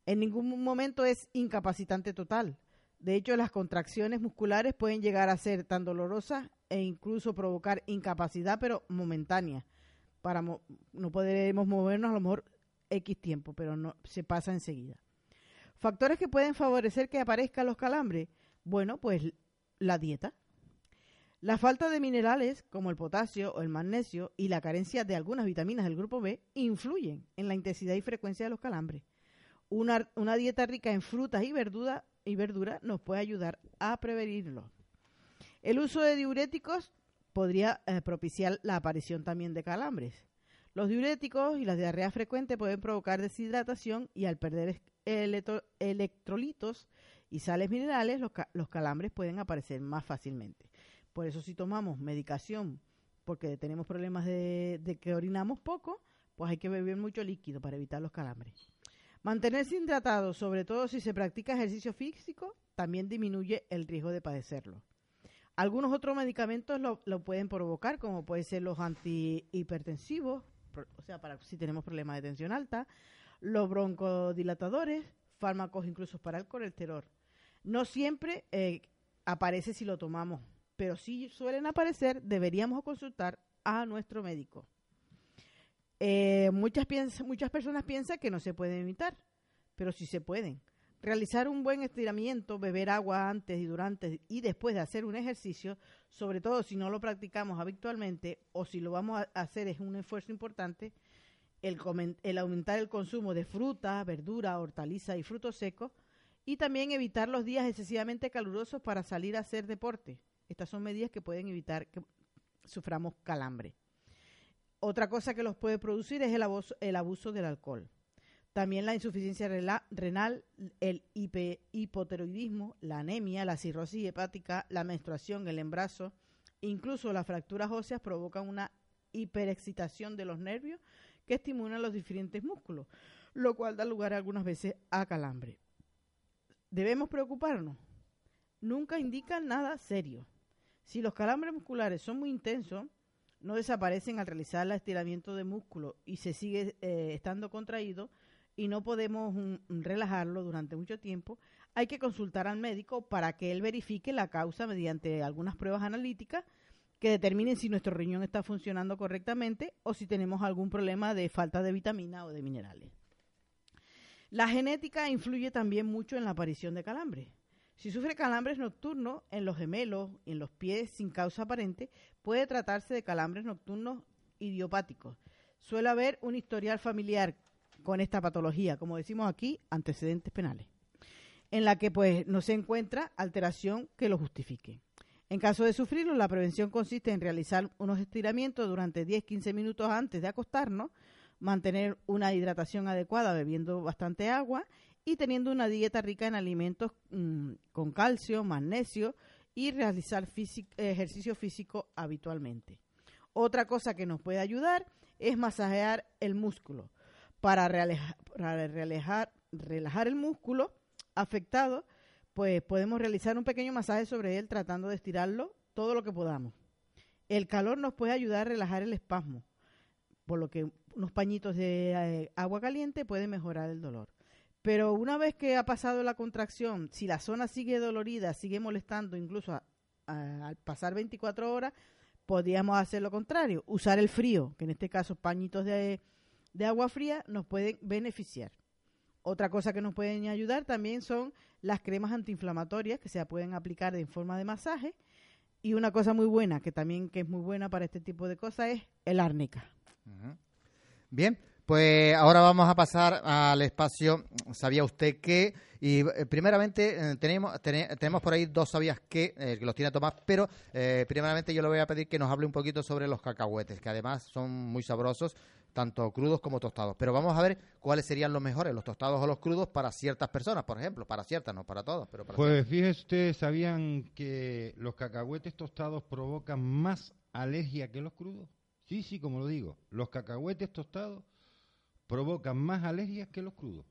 En ningún momento es incapacitante total. De hecho, las contracciones musculares pueden llegar a ser tan dolorosas e incluso provocar incapacidad, pero momentánea, para no podremos movernos a lo mejor X tiempo, pero no se pasa enseguida. Factores que pueden favorecer que aparezcan los calambres. Bueno, pues la dieta. La falta de minerales como el potasio o el magnesio y la carencia de algunas vitaminas del grupo B influyen en la intensidad y frecuencia de los calambres. Una, dieta rica en frutas y verduras nos puede ayudar a prevenirlo. El uso de diuréticos podría eh, propiciar la aparición también de calambres. Los diuréticos y las diarreas frecuentes pueden provocar deshidratación y al perder electrolitos y sales minerales, los, calambres pueden aparecer más fácilmente. Por eso si tomamos medicación porque tenemos problemas de, que orinamos poco, pues hay que beber mucho líquido para evitar los calambres. Mantenerse hidratado, sobre todo si se practica ejercicio físico, también disminuye el riesgo de padecerlo. Algunos otros medicamentos lo, pueden provocar, como pueden ser los antihipertensivos, o sea, para si tenemos problemas de tensión alta, los broncodilatadores, fármacos incluso para el colesterol. No siempre eh, aparece si lo tomamos, pero si suelen aparecer, deberíamos consultar a nuestro médico. Eh, muchas, muchas personas piensan que no se pueden evitar, pero sí se pueden. Realizar un buen estiramiento, beber agua antes y durante y después de hacer un ejercicio, sobre todo si no lo practicamos habitualmente o si lo vamos a hacer es un esfuerzo importante, el, aumentar el consumo de fruta, verdura, hortaliza y frutos secos y también evitar los días excesivamente calurosos para salir a hacer deporte. Estas son medidas que pueden evitar que suframos calambre. Otra cosa que los puede producir es el abuso del alcohol. También la insuficiencia renal, el hipotiroidismo, la anemia, la cirrosis hepática, la menstruación, el embarazo, incluso las fracturas óseas provocan una hiperexcitación de los nervios que estimulan los diferentes músculos, lo cual da lugar algunas veces a calambre. ¿Debemos preocuparnos? Nunca indican nada serio. Si los calambres musculares son muy intensos, no desaparecen al realizar el estiramiento de músculo y se sigue eh, estando contraído, y no podemos mm, relajarlo durante mucho tiempo, hay que consultar al médico para que él verifique la causa mediante algunas pruebas analíticas que determinen si nuestro riñón está funcionando correctamente o si tenemos algún problema de falta de vitamina o de minerales. La genética influye también mucho en la aparición de calambres. Si sufre calambres nocturnos en los gemelos y en los pies sin causa aparente, puede tratarse de calambres nocturnos idiopáticos. Suele haber un historial familiar con esta patología, como decimos aquí, antecedentes penales, en la que pues no se encuentra alteración que lo justifique. En caso de sufrirlo, la prevención consiste en realizar unos estiramientos durante 10-15 minutos antes de acostarnos, mantener una hidratación adecuada bebiendo bastante agua y teniendo una dieta rica en alimentos mm, con calcio, magnesio y realizar ejercicio físico habitualmente. Otra cosa que nos puede ayudar es masajear el músculo para, relajar, relajar el músculo afectado, pues podemos realizar un pequeño masaje sobre él tratando de estirarlo todo lo que podamos. El calor nos puede ayudar a relajar el espasmo, por lo que unos pañitos de eh, agua caliente pueden mejorar el dolor. Pero una vez que ha pasado la contracción, si la zona sigue dolorida, sigue molestando, incluso al pasar 24 horas, podríamos hacer lo contrario, usar el frío, que en este caso pañitos de, de agua fría nos pueden beneficiar. Otra cosa que nos pueden ayudar también son las cremas antiinflamatorias que se pueden aplicar en forma de masaje. Y una cosa muy buena, que también que es muy buena para este tipo de cosas, es el árnica. Bien, pues ahora vamos a pasar al espacio. ¿Sabía usted que? Y eh, primeramente eh, tenemos, tene- tenemos por ahí dos sabías que, eh, que los tiene Tomás, pero eh, primeramente yo le voy a pedir que nos hable un poquito sobre los cacahuetes, que además son muy sabrosos, tanto crudos como tostados. Pero vamos a ver cuáles serían los mejores, los tostados o los crudos para ciertas personas, por ejemplo, para ciertas, no para todas, pero para Pues fíjese ustedes, ¿sabían que los cacahuetes tostados provocan más alergia que los crudos? Sí, sí, como lo digo, los cacahuetes tostados provocan más alergias que los crudos.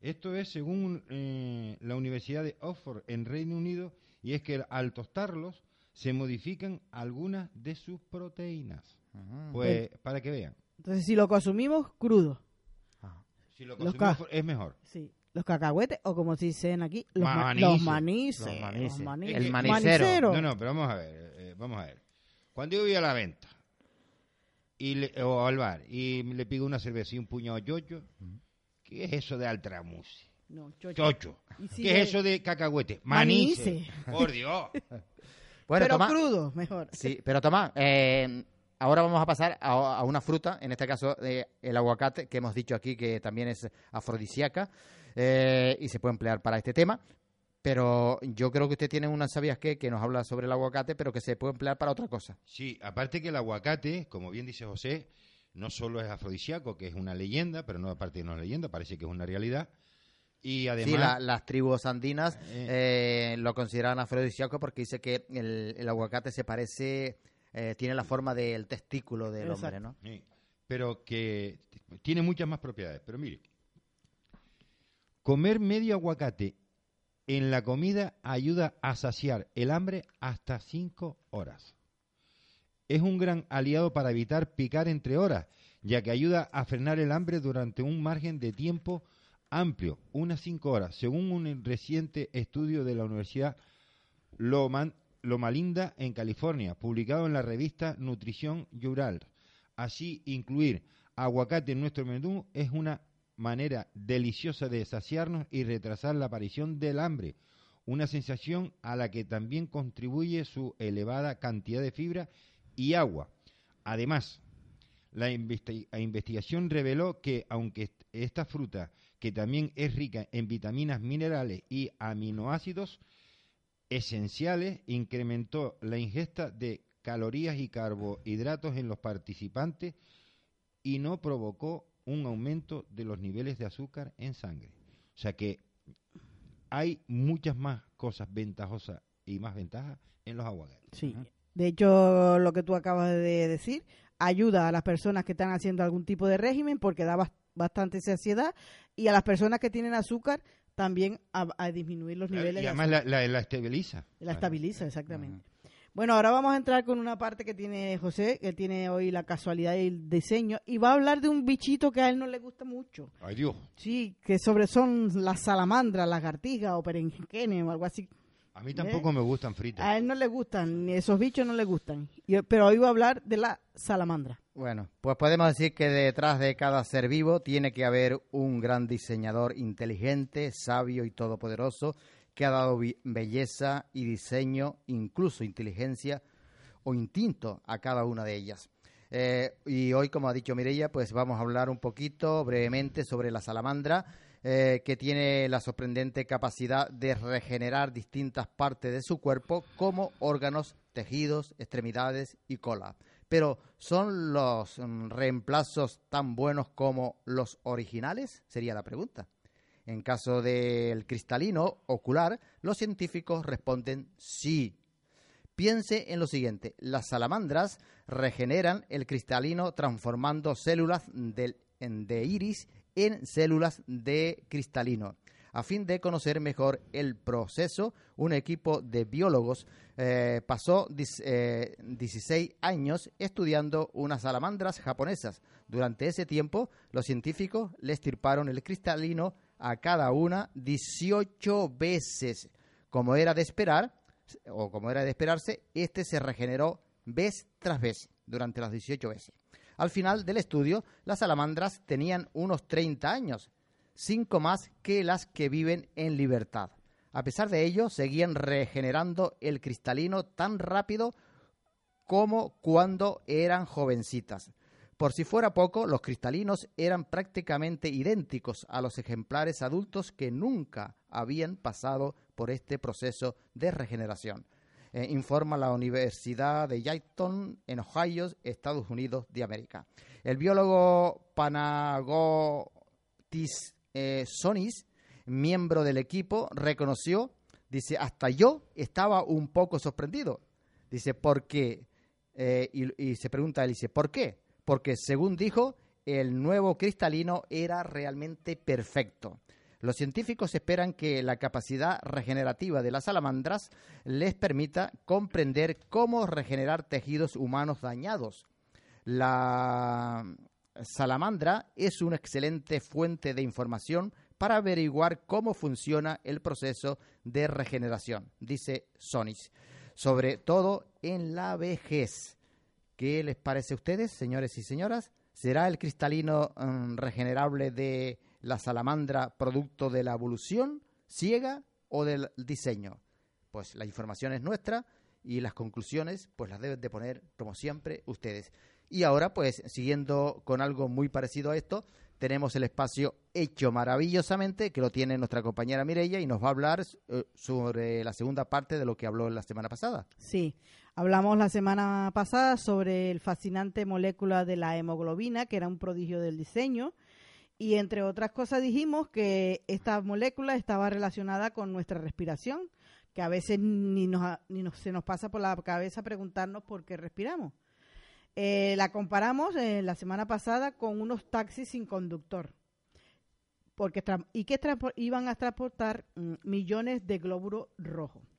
Esto es según eh, la Universidad de Oxford en Reino Unido y es que al tostarlos se modifican algunas de sus proteínas. Pues para que vean, Entonces, si lo consumimos crudo, Ajá. si lo Los consumimos es mejor. sí, los cacahuetes, o como se dicen aquí, los, ma- Manices. los manices. Los manices. mani- El manicero. manicero. No, no, pero vamos a ver, eh, vamos a ver. Cuando yo voy a la venta y le- o al bar y le pido una cerveza y un puñado de chocho, ¿qué es eso de altramusi? No, chocho. Chocho. Y si ¿Qué le- es eso de cacahuete? Manice. Manice. Por Dios. Bueno, Pero Tomás, crudo, mejor. Sí, pero Tomás, eh, ahora vamos a pasar a, a una fruta, en este caso eh, el aguacate, que hemos dicho aquí que también es afrodisíaca eh, y se puede emplear para este tema. Pero yo creo que usted tiene una sabías qué que nos habla sobre el aguacate, pero que se puede emplear para otra cosa. Sí, aparte que el aguacate, como bien dice José, no solo es afrodisíaco, que es una leyenda, pero no aparte de una leyenda, parece que es una realidad. Y además... sí, la- las tribus andinas Eh. eh, lo consideran afrodisíaco porque dice que el, el aguacate se parece, eh, tiene la forma del testículo del Exacto. hombre, ¿no? Sí, pero que tiene muchas más propiedades. Pero mire, comer medio aguacate en la comida ayuda a saciar el hambre hasta 5 horas. Es un gran aliado para evitar picar entre horas, ya que ayuda a frenar el hambre durante un margen de tiempo amplio, unas 5 horas, según un reciente estudio de la Universidad Loma, Loma Linda en California, publicado en la revista Nutrición Jural. Así, incluir aguacate en nuestro menú es una manera deliciosa de saciarnos y retrasar la aparición del hambre, una sensación a la que también contribuye su elevada cantidad de fibra y agua. Además, la la investigación reveló que aunque est- esta fruta, que también es rica en vitaminas, minerales y aminoácidos esenciales, incrementó la ingesta de calorías y carbohidratos en los participantes y no provocó un aumento de los niveles de azúcar en sangre. O sea que hay muchas más cosas ventajosas y más ventajas en los aguacates. Sí. De hecho, lo que tú acabas de decir ayuda a las personas que están haciendo algún tipo de régimen porque da bas- bastante saciedad y a las personas que tienen azúcar también a, a disminuir los niveles y de además la, la- la estabiliza. La estabiliza, exactamente. Bueno, ahora vamos a entrar con una parte que tiene José, que tiene hoy la casualidad y el diseño, y va a hablar de un bichito que a él no le gusta mucho. Ay Dios. Sí, que sobre son las salamandras, lagartijas o perenquenes o algo así. A mí tampoco me gustan fritas. A él no le gustan, ni esos bichos no le gustan. Y- pero hoy va a hablar de la salamandra. Bueno, pues podemos decir que detrás de cada ser vivo tiene que haber un gran diseñador inteligente, sabio y todopoderoso que ha dado belleza y diseño, incluso inteligencia o instinto a cada una de ellas. Eh, y hoy, como ha dicho Mireia, pues vamos a hablar un poquito brevemente sobre la salamandra, eh, que tiene la sorprendente capacidad de regenerar distintas partes de su cuerpo como órganos, tejidos, extremidades y cola. Pero ¿son los mm, reemplazos tan buenos como los originales? Sería la pregunta. En caso del cristalino ocular, los científicos responden sí. Piense en lo siguiente, las salamandras regeneran el cristalino transformando células de iris en células de cristalino. A fin de conocer mejor el proceso, un equipo de biólogos eh, pasó 16 años estudiando unas salamandras japonesas. Durante ese tiempo, los científicos le estirparon el cristalino a cada una 18 veces. Como era de esperar, o como era de esperarse, este se regeneró vez tras vez durante las 18 veces. Al final del estudio, las salamandras tenían unos 30 años, cinco más que las que viven en libertad. A pesar de ello, seguían regenerando el cristalino tan rápido como cuando eran jovencitas. Por si fuera poco, los cristalinos eran prácticamente idénticos a los ejemplares adultos que nunca habían pasado por este proceso de regeneración. Eh, informa la Universidad de Yalton en Ohio, Estados Unidos de América. El biólogo Panagotis eh, Sonis, miembro del equipo, reconoció, dice, hasta yo estaba un poco sorprendido. Dice, ¿por qué? Eh, y, y se pregunta él, dice, ¿por qué? Porque según dijo, el nuevo cristalino era realmente perfecto. Los científicos esperan que la capacidad regenerativa de las salamandras les permita comprender cómo regenerar tejidos humanos dañados. La salamandra es una excelente fuente de información para averiguar cómo funciona el proceso de regeneración, dice Sonis, sobre todo en la vejez. ¿Qué les parece a ustedes, señores y señoras? ¿Será el cristalino mm, regenerable de la salamandra producto de la evolución ciega o del diseño? Pues la información es nuestra y las conclusiones pues las deben de poner como siempre ustedes. Y ahora pues siguiendo con algo muy parecido a esto, tenemos el espacio hecho maravillosamente que lo tiene nuestra compañera Mireia y nos va a hablar eh, sobre la segunda parte de lo que habló la semana pasada. Sí, Hablamos la semana pasada sobre el fascinante molécula de la hemoglobina, que era un prodigio del diseño, y entre otras cosas dijimos que esta molécula estaba relacionada con nuestra respiración, que a veces ni, nos, ni se nos pasa por la cabeza preguntarnos por qué respiramos. Eh, la comparamos eh, la semana pasada con unos taxis sin conductor, porque y que iban a transportar mm, millones de glóbulos rojos.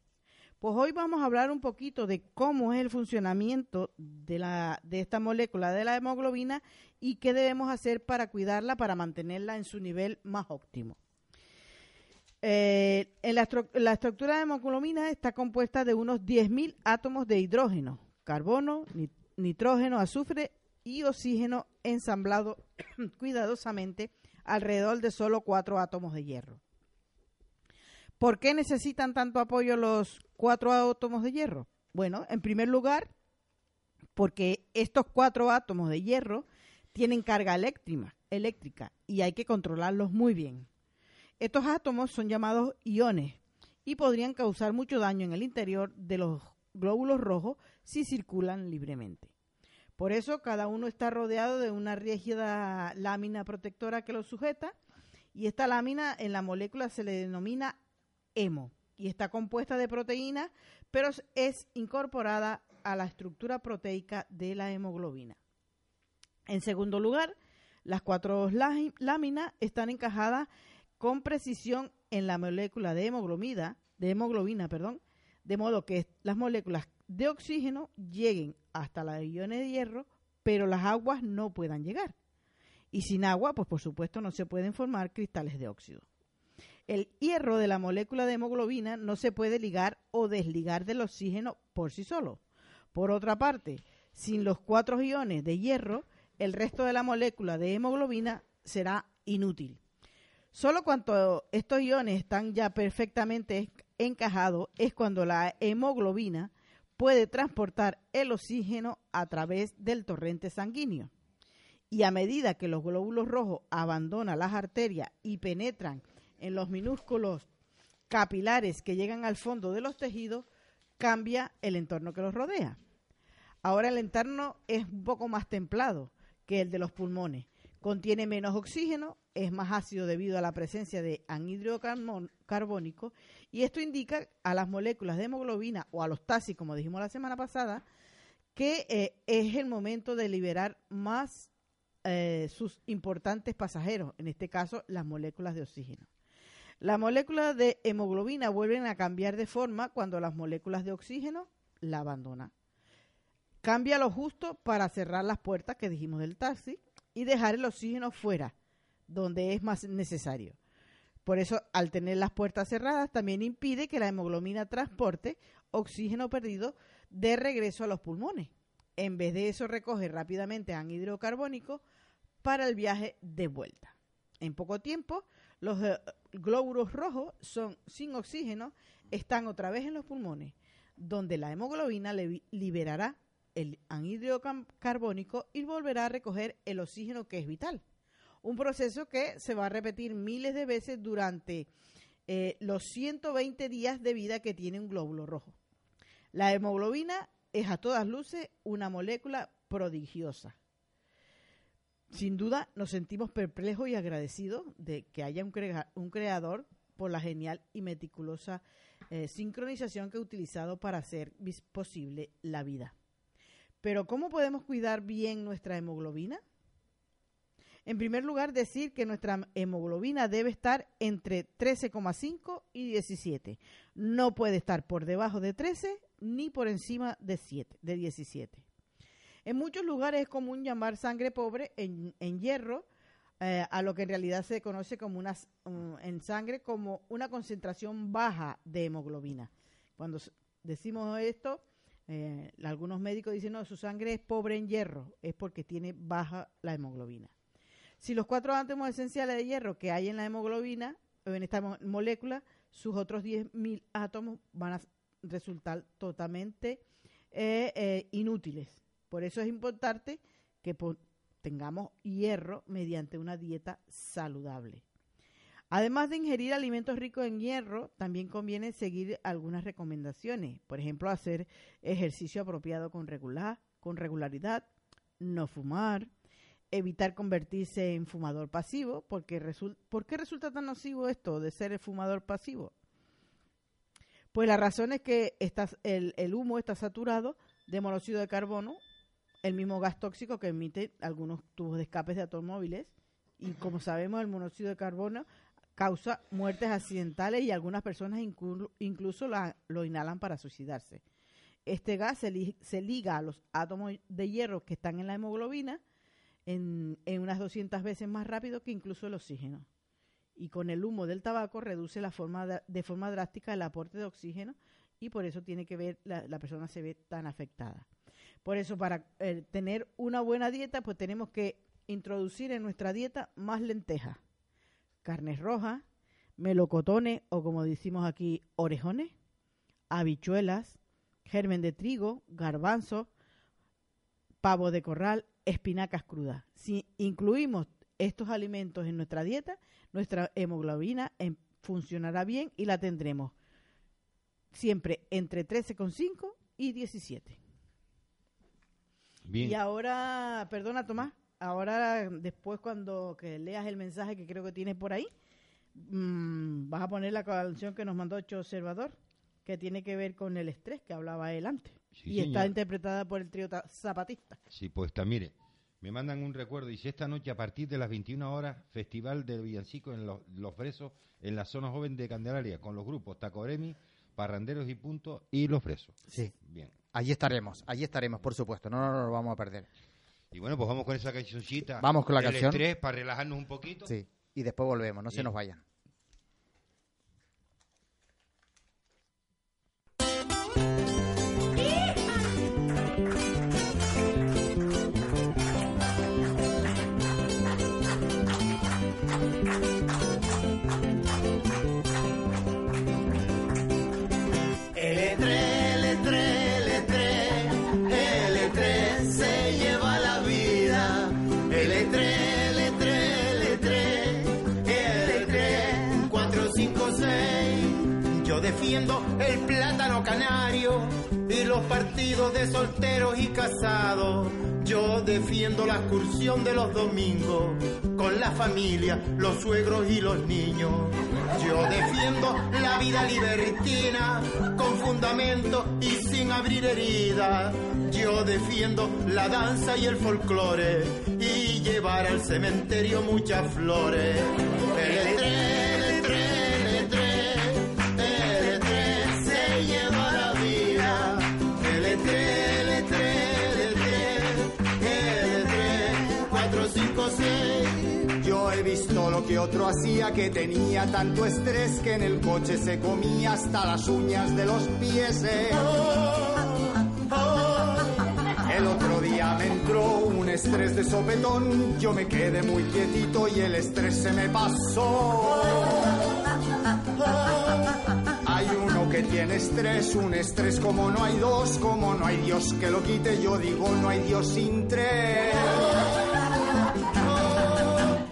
Pues hoy vamos a hablar un poquito de cómo es el funcionamiento de, la, de esta molécula de la hemoglobina y qué debemos hacer para cuidarla, para mantenerla en su nivel más óptimo. Eh, la, estructura de hemoglobina está compuesta de unos 10.000 átomos de hidrógeno, carbono, nitrógeno, azufre y oxígeno ensamblados cuidadosamente alrededor de solo cuatro átomos de hierro. ¿Por qué necesitan tanto apoyo los cuatro átomos de hierro? Bueno, en primer lugar, porque estos cuatro átomos de hierro tienen carga eléctrica, eléctrica y hay que controlarlos muy bien. Estos átomos son llamados iones y podrían causar mucho daño en el interior de los glóbulos rojos si circulan libremente. Por eso cada uno está rodeado de una rígida lámina protectora que los sujeta y esta lámina en la molécula se le denomina hemo y está compuesta de proteínas, pero es incorporada a la estructura proteica de la hemoglobina. En segundo lugar, las cuatro láminas están encajadas con precisión en la molécula de hemoglobina, de hemoglobina, perdón, de modo que las moléculas de oxígeno lleguen hasta las iones de hierro, pero las aguas no puedan llegar. Y sin agua, pues por supuesto no se pueden formar cristales de óxido. El hierro de la molécula de hemoglobina no se puede ligar o desligar del oxígeno por sí solo. Por otra parte, sin los cuatro iones de hierro, el resto de la molécula de hemoglobina será inútil. Solo cuando estos iones están ya perfectamente encajados es cuando la hemoglobina puede transportar el oxígeno a través del torrente sanguíneo. Y a medida que los glóbulos rojos abandonan las arterias y penetran en los minúsculos capilares que llegan al fondo de los tejidos, cambia el entorno que los rodea. Ahora el entorno es un poco más templado que el de los pulmones. Contiene menos oxígeno, es más ácido debido a la presencia de anhídrido carbónico y esto indica a las moléculas de hemoglobina o a los taxis, como dijimos la semana pasada, que eh, es el momento de liberar más eh, sus importantes pasajeros, en este caso las moléculas de oxígeno. Las moléculas de hemoglobina vuelven a cambiar de forma cuando las moléculas de oxígeno la abandonan. Cambia lo justo para cerrar las puertas que dijimos del taxi y dejar el oxígeno fuera, donde es más necesario. Por eso, al tener las puertas cerradas, también impide que la hemoglobina transporte oxígeno perdido de regreso a los pulmones. En vez de eso, recoge rápidamente anhídrido carbónico para el viaje de vuelta. En poco tiempo, los eh, glóbulos rojos son sin oxígeno, están otra vez en los pulmones, donde la hemoglobina liberará el anhídrido carbónico y volverá a recoger el oxígeno que es vital. Un proceso que se va a repetir miles de veces durante eh, los 120 días de vida que tiene un glóbulo rojo. La hemoglobina es a todas luces una molécula prodigiosa. Sin duda nos sentimos perplejos y agradecidos de que haya un, un creador por la genial y meticulosa eh, sincronización que ha utilizado para hacer posible la vida. Pero ¿cómo podemos cuidar bien nuestra hemoglobina? En primer lugar, decir que nuestra hemoglobina debe estar entre 13,5 y 17. No puede estar por debajo de 13 ni por encima de, 7, de 17. En muchos lugares es común llamar sangre pobre en, hierro eh, a lo que en realidad se conoce como una, en sangre como una concentración baja de hemoglobina. Cuando decimos esto, eh, algunos médicos dicen, no, su sangre es pobre en hierro, es porque tiene baja la hemoglobina. Si los cuatro átomos esenciales de hierro que hay en la hemoglobina, en esta molécula, sus otros 10.000 átomos van a resultar totalmente eh, inútiles. Por eso es importante que tengamos hierro mediante una dieta saludable. Además de ingerir alimentos ricos en hierro, también conviene seguir algunas recomendaciones. Por ejemplo, hacer ejercicio apropiado con, regular, con regularidad, no fumar, evitar convertirse en fumador pasivo, porque ¿por qué resulta tan nocivo esto de ser el fumador pasivo? Pues la razón es que el, el, humo está saturado de monóxido de carbono, el mismo gas tóxico que emite algunos tubos de escapes de automóviles, y como sabemos el monóxido de carbono causa muertes accidentales y algunas personas incluso lo inhalan para suicidarse. Este gas se, liga a los átomos de hierro que están en la hemoglobina en, unas 200 veces más rápido que incluso el oxígeno. Y con el humo del tabaco reduce la forma de, forma drástica el aporte de oxígeno y por eso tiene que ver, la, persona se ve tan afectada. Por eso, para eh, tener una buena dieta, pues tenemos que introducir en nuestra dieta más lentejas carnes rojas, melocotones o como decimos aquí, orejones, habichuelas, germen de trigo, garbanzo, pavo de corral, espinacas crudas. Si incluimos estos alimentos en nuestra dieta, nuestra hemoglobina em, funcionará bien y la tendremos siempre entre 13,5 y 17. Bien. Y ahora, perdona Tomás, ahora después cuando que leas el mensaje que creo que tienes por ahí, mm, vas a poner la canción que nos mandó Ocho Observador, que tiene que ver con el estrés que hablaba él antes. y está interpretada por el trío Zapatista. Sí, pues está, mire, me mandan un recuerdo, dice esta noche a partir de las 21 horas, Festival del Villancico en los, los Fresos, en la zona joven de Candelaria, con los grupos Tacoremi, Parranderos y Punto y Los Fresos. Sí. Bien. Allí estaremos, allí estaremos, por supuesto, no, nos lo vamos a perder. Y bueno, pues vamos con esa cancioncita. Vamos con la canción. estrés para relajarnos un poquito. Sí, y después volvemos, no se nos vayan. Los partidos de solteros y casados. Yo defiendo la excursión de los domingos con la familia, los suegros y los niños. Yo defiendo la vida libertina con fundamento y sin abrir heridas. Yo defiendo la danza y el folclore y llevar al cementerio muchas flores. Todo lo que otro hacía, que tenía tanto estrés que en el coche se comía hasta las uñas de los pies. eh. El otro día me entró un estrés de sopetón, yo me quedé muy quietito y el estrés se me pasó. Hay uno que tiene estrés, un estrés como no hay dos, como no hay Dios que lo quite, yo digo no hay Dios sin tres.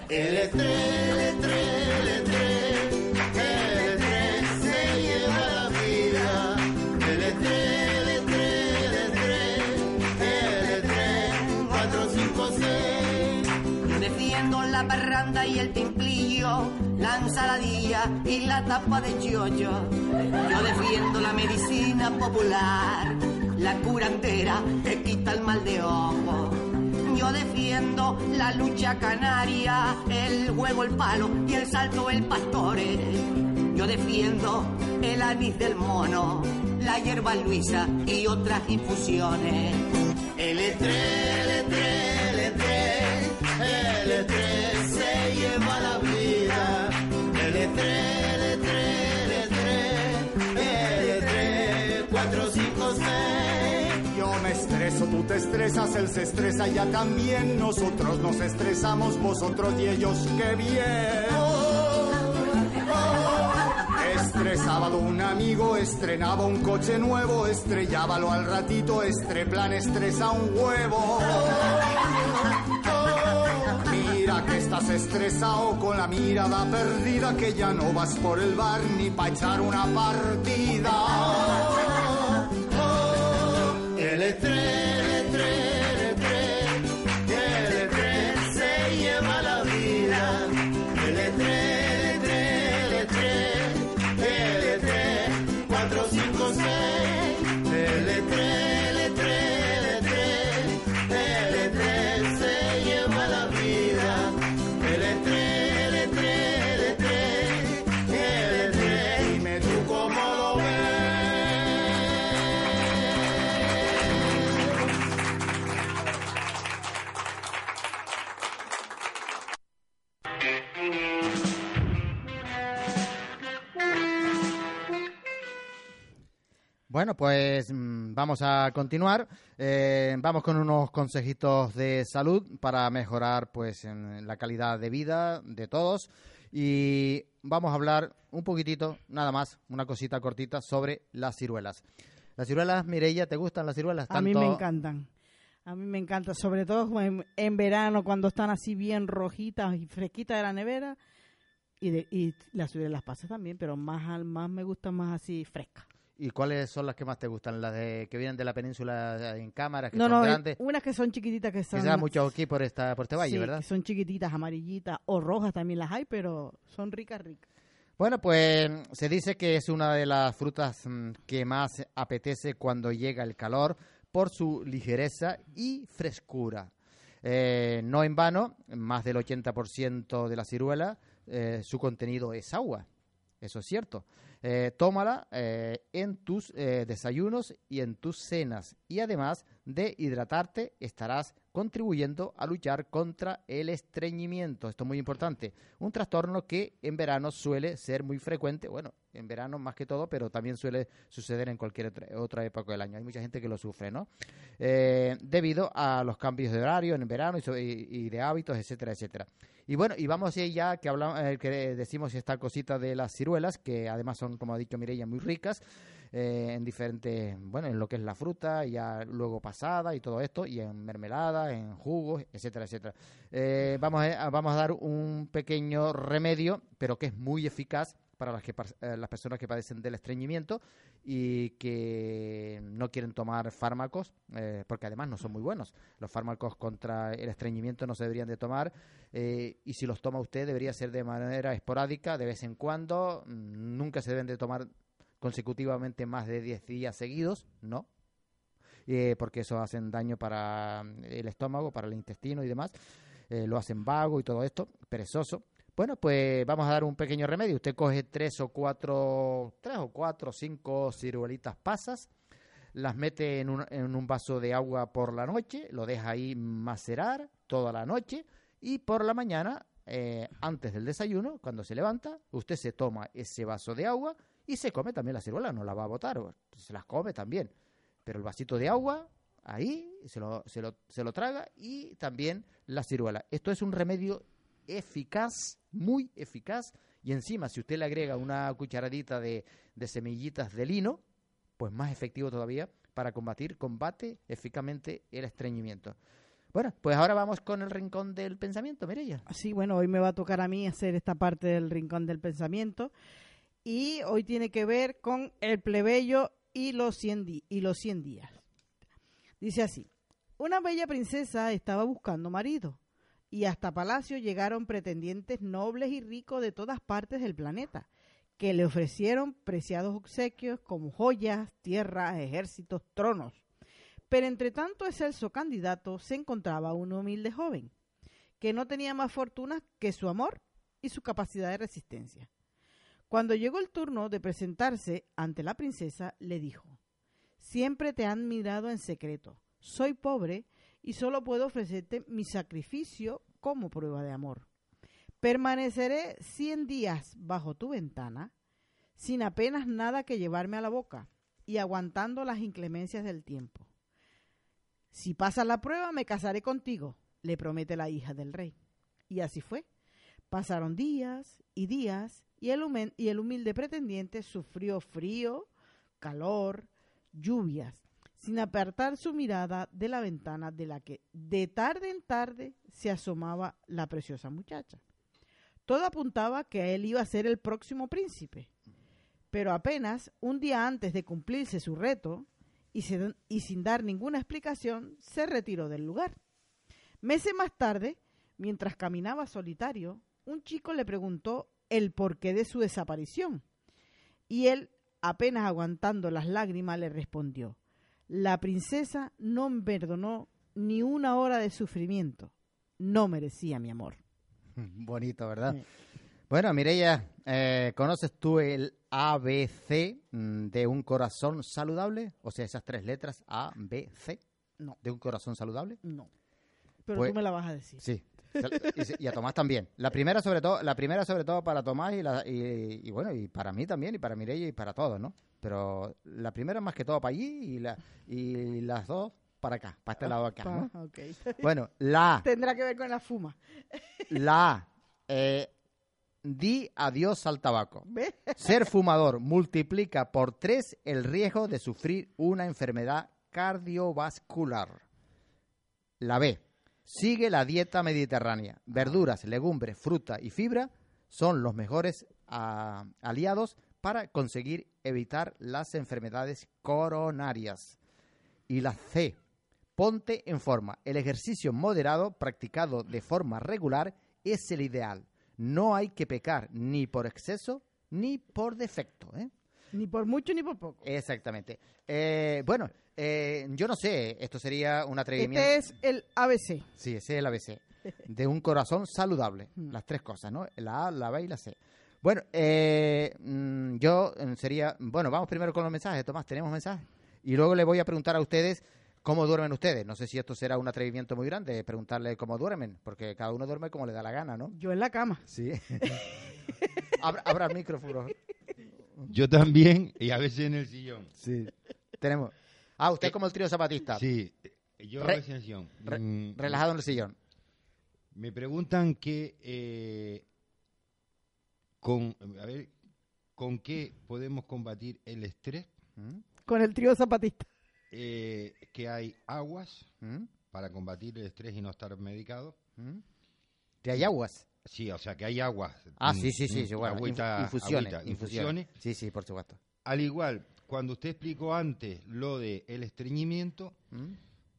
El estrés, el estrés, el estrés, el estrés se lleva la vida. El el estrés, el estrés, el cuatro, cinco, seis. Yo defiendo la parranda y el timplillo, la ensaladilla y la tapa de chollo. Yo defiendo la medicina popular, la curandera que quita el mal de ojo. Yo defiendo la lucha canaria, el juego, el palo y el salto, el pastore. Yo defiendo el anís del mono, la hierba luisa y otras infusiones. El estresas, él se estresa ya también. Nosotros nos estresamos, vosotros y ellos, qué bien. Sábado un amigo estrenaba un coche nuevo, estrellábalo al ratito, estreplan estresa un huevo. Mira que estás estresado con la mirada perdida, que ya no vas por el bar ni pa' echar una partida. El estrés, Bueno, pues mm, vamos a continuar. Eh, vamos con unos consejitos de salud para mejorar pues en la calidad de vida de todos y vamos a hablar un poquitito, nada más, una cosita cortita sobre las ciruelas. Las ciruelas, Mireia, ¿te gustan las ciruelas? A mí me encantan. A mí me encanta, sobre todo en, en verano cuando están así bien rojitas y fresquitas de la nevera. Y, de, y las las pasas también, pero más al más me gustan más así frescas. ¿Y cuáles son las que más te gustan? ¿Las de, que vienen de la península en cámara, que No, son no, grandes? unas que son chiquititas que son... da mucho aquí por, esta, por este valle, sí, ¿verdad? que son chiquititas, amarillitas o rojas también las hay, pero son ricas, ricas. Bueno, pues se dice que es una de las frutas mm, que más apetece cuando llega el calor por su ligereza y frescura. Eh, no en vano, más del 80% de la ciruela, eh, su contenido es agua. Eso es cierto. Eh, tómala eh, en tus eh, desayunos y en tus cenas. Y además de hidratarte, estarás contribuyendo a luchar contra el estreñimiento. Esto es muy importante. Un trastorno que en verano suele ser muy frecuente. Bueno, en verano más que todo, pero también suele suceder en cualquier otra, época del año. Hay mucha gente que lo sufre, ¿no? Debido a los cambios de horario en verano y de hábitos, etcétera, etcétera. Y bueno, y vamos ya que hablamos, eh, que decimos esta cosita de las ciruelas, que además son, como ha dicho Mireia, muy ricas eh, en diferentes, bueno, en lo que es la fruta, ya luego pasada y todo esto, y en mermelada, en jugos, etcétera, etcétera. Eh, vamos, a, vamos a dar un pequeño remedio, pero que es muy eficaz para las, que, eh, las personas que padecen del estreñimiento y que no quieren tomar fármacos, eh, porque además no son muy buenos. Los fármacos contra el estreñimiento no se deberían de tomar eh, y si los toma usted debería ser de manera esporádica, de vez en cuando. Mm, Nunca se deben de tomar consecutivamente más de 10 días seguidos, ¿no? Eh, porque eso hacen daño para mm, el estómago, para el intestino y demás. Eh, lo hacen vago y todo esto, perezoso. Bueno, pues vamos a dar un pequeño remedio. Usted coge tres o cuatro, tres o cuatro, cinco ciruelitas pasas, las mete en un, en un vaso de agua por la noche, lo deja ahí macerar toda la noche y por la mañana eh, antes del desayuno, cuando se levanta, usted se toma ese vaso de agua y se come también la ciruela, no la va a botar, se las come también. Pero el vasito de agua, ahí, se lo, se lo, se lo traga y también la ciruela. Esto es un remedio eficaz, muy eficaz, y encima si usted le agrega una cucharadita de, semillitas de lino, pues más efectivo todavía para combatir, combate eficazmente el estreñimiento. Bueno, pues ahora vamos con el rincón del pensamiento, Mireya. Sí, bueno, hoy me va a tocar a mí hacer esta parte del rincón del pensamiento y hoy tiene que ver con el plebeyo y los 100, y los 100 días. Dice así, una bella princesa estaba buscando marido y hasta palacio llegaron pretendientes nobles y ricos de todas partes del planeta que le ofrecieron preciados obsequios como joyas, tierras, ejércitos, tronos. Pero entre tanto excelso candidato se encontraba un humilde joven, que no tenía más fortuna que su amor y su capacidad de resistencia. Cuando llegó el turno de presentarse ante la princesa, le dijo, Siempre te han mirado en secreto. Soy pobre y solo puedo ofrecerte mi sacrificio como prueba de amor. Permaneceré cien días bajo tu ventana, sin apenas nada que llevarme a la boca y aguantando las inclemencias del tiempo. Si pasas la prueba, me casaré contigo, le promete la hija del rey. Y así fue. Pasaron días y días y el humilde pretendiente sufrió frío, calor, lluvias, sin apartar su mirada de la ventana de la que de tarde en tarde se asomaba la preciosa muchacha. Todo apuntaba que él iba a ser el próximo príncipe. Pero apenas un día antes de cumplirse su reto, y, y sin dar ninguna explicación, se retiró del lugar. Meses más tarde, mientras caminaba solitario, un chico le preguntó el porqué de su desaparición. Y él, apenas aguantando las lágrimas, le respondió, la princesa no me perdonó ni una hora de sufrimiento. No merecía mi amor. Bonito, ¿verdad? Bueno, Mireya, eh, ¿conoces tú el ABC mm, de un corazón saludable? O sea, esas tres letras A, B, C. No. ¿De un corazón saludable? No. Pero Pues- tú me la vas a decir. Sí. Y, a Tomás también. La primera sobre todo, la primera sobre todo para Tomás y, la- y, y bueno, y para mí también, y para Mireia y para todos, ¿no? Pero la primera más que todo para allí y, la, y las dos para acá, para este lado de acá, ¿no? Pa- ok. Bueno, la Tendrá que ver con la fuma. la eh, di adiós al tabaco. Ser fumador multiplica por tres el riesgo de sufrir una enfermedad cardiovascular. La B. Sigue la dieta mediterránea. Verduras, legumbres, fruta y fibra son los mejores ah, aliados para conseguir evitar las enfermedades coronarias. Y la C. Ponte en forma. El ejercicio moderado practicado de forma regular es el ideal. No hay que pecar ni por exceso ni por defecto. ¿eh? Ni por mucho ni por poco. Exactamente. Eh, bueno, eh, yo no sé, esto sería un atrevimiento. Este es el ABC. Sí, ese es el ABC. De un corazón saludable. Mm. Las tres cosas, ¿no? La A, la B y la C. Bueno, eh, mm, yo mm, sería. Bueno, vamos primero con los mensajes. Tomás, ¿tenemos mensajes? Y luego le voy a preguntar a ustedes cómo duermen ustedes. No sé si esto será un atrevimiento muy grande, preguntarle cómo duermen, porque cada uno duerme como le da la gana, ¿no? Yo en la cama. Sí. abra, abra el micrófono. Yo también, y a veces en el sillón. Sí. Tenemos. Ah, usted Eh, como el trío zapatista. Sí, yo Re- re- Mm, Relajado en el sillón. Me preguntan que, eh, con, a ver, ¿con qué podemos combatir el estrés? ¿Mm? Con el trío zapatista. Eh, que hay aguas ¿Mm? para combatir el estrés y no estar medicado. ¿Mm? ¿De hay aguas? Sí, o sea, que hay aguas. Ah, Mm, sí, sí, sí, mm, sí, bueno, agüita- infusiones, agüita, infusiones. infusiones. Sí, sí, por supuesto. Al igual, cuando usted explicó antes lo de el estreñimiento, ¿Mm?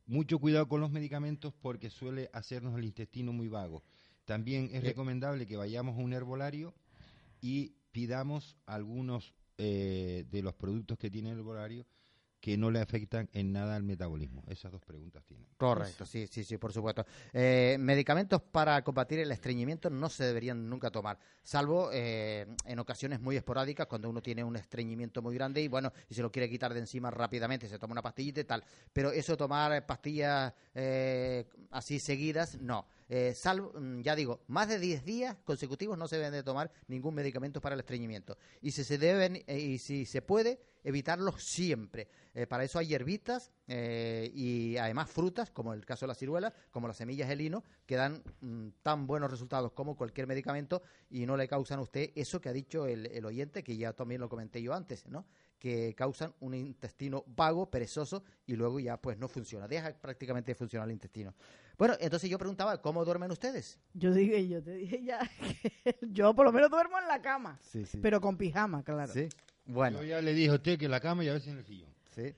mucho cuidado con los medicamentos porque suele hacernos el intestino muy vago. También es recomendable que vayamos a un herbolario y pidamos algunos eh, de los productos que tiene el herbolario que no le afectan en nada al metabolismo. Esas dos preguntas tienen. Correcto, sí, sí, sí, por supuesto. Eh, medicamentos para combatir el estreñimiento no se deberían nunca tomar, salvo eh, en ocasiones muy esporádicas cuando uno tiene un estreñimiento muy grande y bueno, y se lo quiere quitar de encima rápidamente, se toma una pastillita y tal. Pero eso tomar pastillas eh, así seguidas, no. Eh, salvo, mm, ya digo, más de 10 días consecutivos no se deben de tomar ningún medicamento para el estreñimiento. Y si se deben, eh, y si se puede, evitarlos siempre. Eh, para eso hay hierbitas eh, y además frutas, como el caso de la ciruela, como las semillas de lino, que dan mm, tan buenos resultados como cualquier medicamento y no le causan a usted eso que ha dicho el, el oyente, que ya también lo comenté yo antes, ¿no? que causan un intestino vago, perezoso y luego ya pues no funciona, deja prácticamente de funcionar el intestino. Bueno, entonces yo preguntaba, ¿cómo duermen ustedes? Yo dije, yo te dije ya que yo por lo menos duermo en la cama, Sí, sí. pero con pijama, claro. Sí. Bueno, Yo ya le dije a usted que en la cama y a veces en el sillón. sí.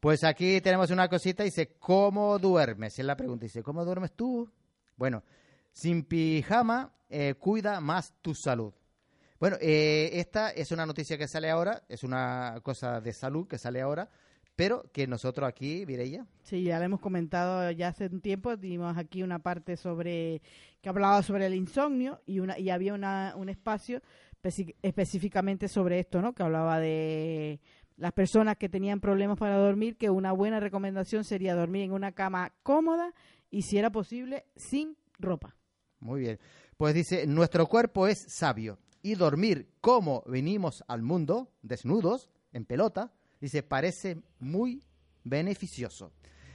Pues aquí tenemos una cosita, dice, ¿cómo duermes? Es la pregunta, dice, ¿cómo duermes tú? Bueno, sin pijama, eh, cuida más tu salud. Bueno, eh, esta es una noticia que sale ahora, es una cosa de salud que sale ahora, pero que nosotros aquí, Mireia, Sí, ya lo hemos comentado ya hace un tiempo, dimos aquí una parte sobre que hablaba sobre el insomnio y una y había una, un espacio específicamente sobre esto, ¿no? Que hablaba de las personas que tenían problemas para dormir, que una buena recomendación sería dormir en una cama cómoda y si era posible sin ropa. Muy bien. Pues dice, nuestro cuerpo es sabio y dormir como venimos al mundo, desnudos, en pelota, dice, parece muy beneficioso.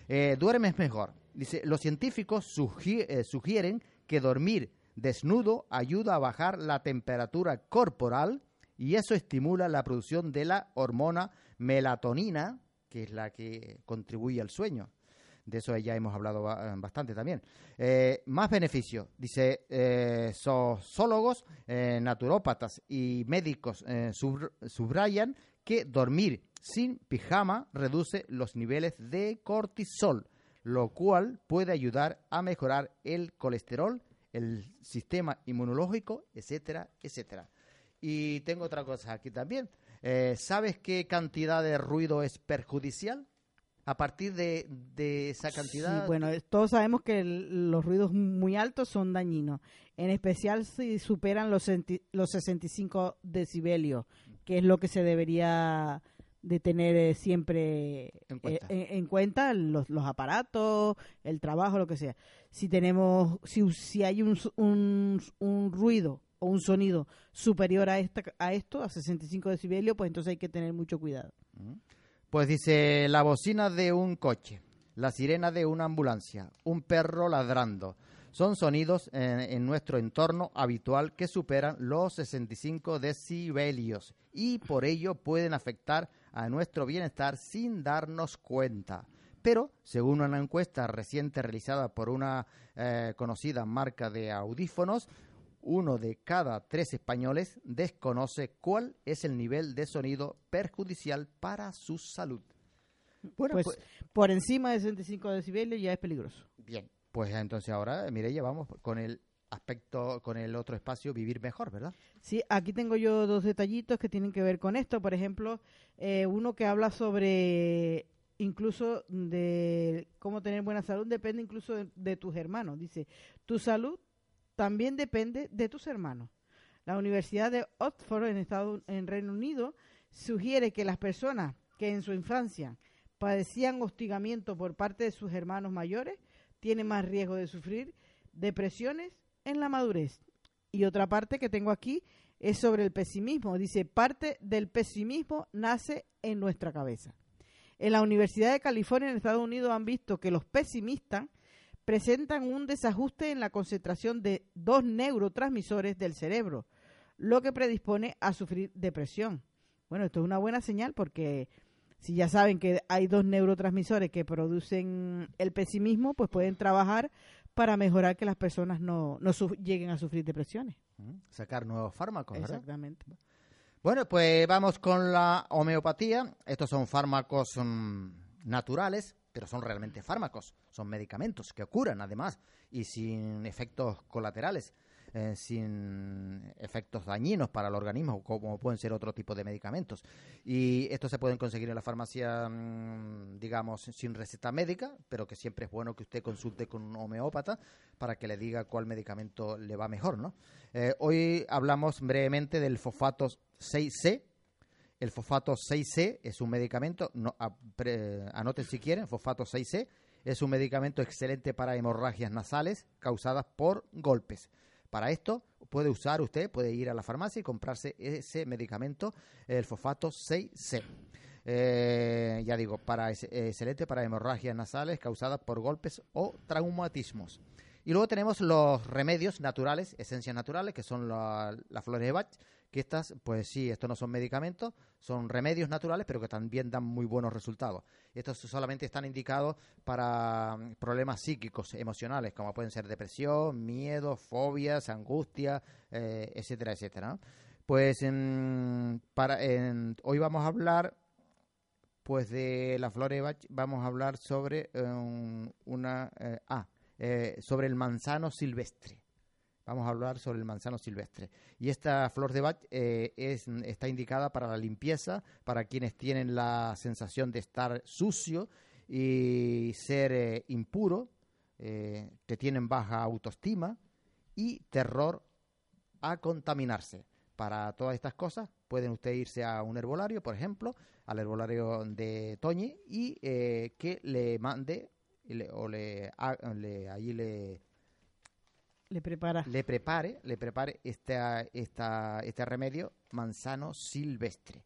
Eh, duermes mejor. Dice, los científicos sugi- eh, sugieren que dormir desnudo ayuda a bajar la temperatura corporal y eso estimula la producción de la hormona melatonina, que es la que contribuye al sueño. De eso ya hemos hablado ba- bastante también. Eh, más beneficios. Dice, eh, sociólogos, eh, naturópatas y médicos eh, sub- subrayan que dormir sin pijama reduce los niveles de cortisol, lo cual puede ayudar a mejorar el colesterol, el sistema inmunológico, etcétera, etcétera. Y tengo otra cosa aquí también. Eh, ¿Sabes qué cantidad de ruido es perjudicial? A partir de, esa cantidad. Sí, bueno, todos sabemos que los ruidos muy altos son dañinos, en especial si superan los, los 65 decibelios, que es lo que se debería de tener eh, siempre En cuenta. eh, en, en cuenta los, los aparatos, el trabajo, lo que sea. Si tenemos, si, si hay un, un, un ruido o un sonido superior a, esta, a esto, a 65 decibelios, pues entonces hay que tener mucho cuidado. Pues dice la bocina de un coche, la sirena de una ambulancia, un perro ladrando. Son sonidos en, en nuestro entorno habitual que superan los 65 decibelios y por ello pueden afectar a nuestro bienestar sin darnos cuenta. Pero, según una encuesta reciente realizada por una eh, conocida marca de audífonos, uno de cada tres españoles desconoce cuál es el nivel de sonido perjudicial para su salud. Bueno, Pues, pues, por encima de 65 decibelios ya es peligroso. bien, pues entonces ahora, Mireia, vamos con el aspecto, con el otro espacio, vivir mejor, ¿verdad? Sí, aquí tengo yo dos detallitos que tienen que ver con esto. Por ejemplo, eh, uno que habla sobre incluso de cómo tener buena salud depende incluso de, tus hermanos. Dice, tu salud también depende de tus hermanos. La Universidad de Oxford en, Estados, en Reino Unido sugiere que las personas que en su infancia padecían hostigamiento por parte de sus hermanos mayores tienen más riesgo de sufrir depresiones en la madurez. Y otra parte que tengo aquí es sobre el pesimismo. Dice, parte del pesimismo nace en nuestra cabeza. En la Universidad de California en Estados Unidos han visto que los pesimistas presentan un desajuste en la concentración de dos neurotransmisores del cerebro, lo que predispone a sufrir depresión. Bueno, esto es una buena señal porque si ya saben que hay dos neurotransmisores que producen el pesimismo, pues pueden trabajar para mejorar que las personas no, no lleguen a sufrir depresiones. Mm, Sacar nuevos fármacos, ¿verdad? Exactamente. Bueno, pues vamos con la homeopatía. Estos son fármacos mm, naturales, pero son realmente fármacos. Son medicamentos que curan, además, y sin efectos colaterales, eh, sin efectos dañinos para el organismo, como pueden ser otro tipo de medicamentos. Y estos se pueden conseguir en la farmacia, mm, digamos, sin receta médica, pero que siempre es bueno que usted consulte con un homeópata para que le diga cuál medicamento le va mejor, ¿no? Eh, hoy hablamos brevemente del fosfato 6C. El fosfato 6C es un medicamento, anoten si quieren, fosfato 6C es un medicamento excelente para hemorragias nasales causadas por golpes. Para esto puede usar usted, puede ir a la farmacia y comprarse ese medicamento, el fosfato 6C. Eh, ya digo, para excelente para hemorragias nasales causadas por golpes o traumatismos. Y luego tenemos los remedios naturales, esencias naturales, que son las flores de Bach, que estas, pues sí, estos no son medicamentos, son remedios naturales, pero que también dan muy buenos resultados. Estos solamente están indicados para mm, problemas psíquicos, emocionales, como pueden ser depresión, miedo, fobias, angustia, eh, etcétera, etcétera. Pues para, hoy vamos a hablar pues de la flor de vamos a hablar sobre um, una eh, ah, eh, sobre el manzano silvestre. Vamos a hablar sobre el manzano silvestre. Y esta flor de Bach eh, es, está indicada para la limpieza, para quienes tienen la sensación de estar sucio y ser impuro, que tienen baja autoestima y terror a contaminarse. Para todas estas cosas pueden ustedes irse a un herbolario, por ejemplo, al herbolario de Toñi y eh, que le mande o le, allí le le prepara. Le prepare le prepare esta, esta, este remedio manzano silvestre.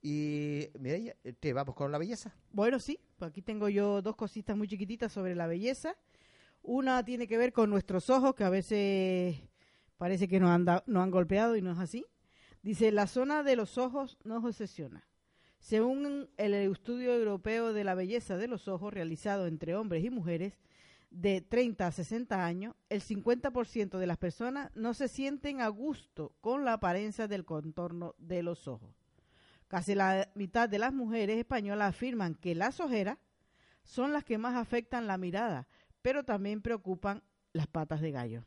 Y mire te vamos con la belleza bueno sí pues aquí tengo yo dos cositas muy chiquititas sobre la belleza. Una tiene que ver con nuestros ojos que a veces parece que nos han, nos han golpeado y no es así. Dice la zona de los ojos nos obsesiona. Según el estudio europeo de la belleza de los ojos realizado entre hombres y mujeres de 30 a 60 años, el 50% de las personas no se sienten a gusto con la apariencia del contorno de los ojos. Casi la mitad de las mujeres españolas afirman que las ojeras son las que más afectan la mirada, pero también preocupan las patas de gallo.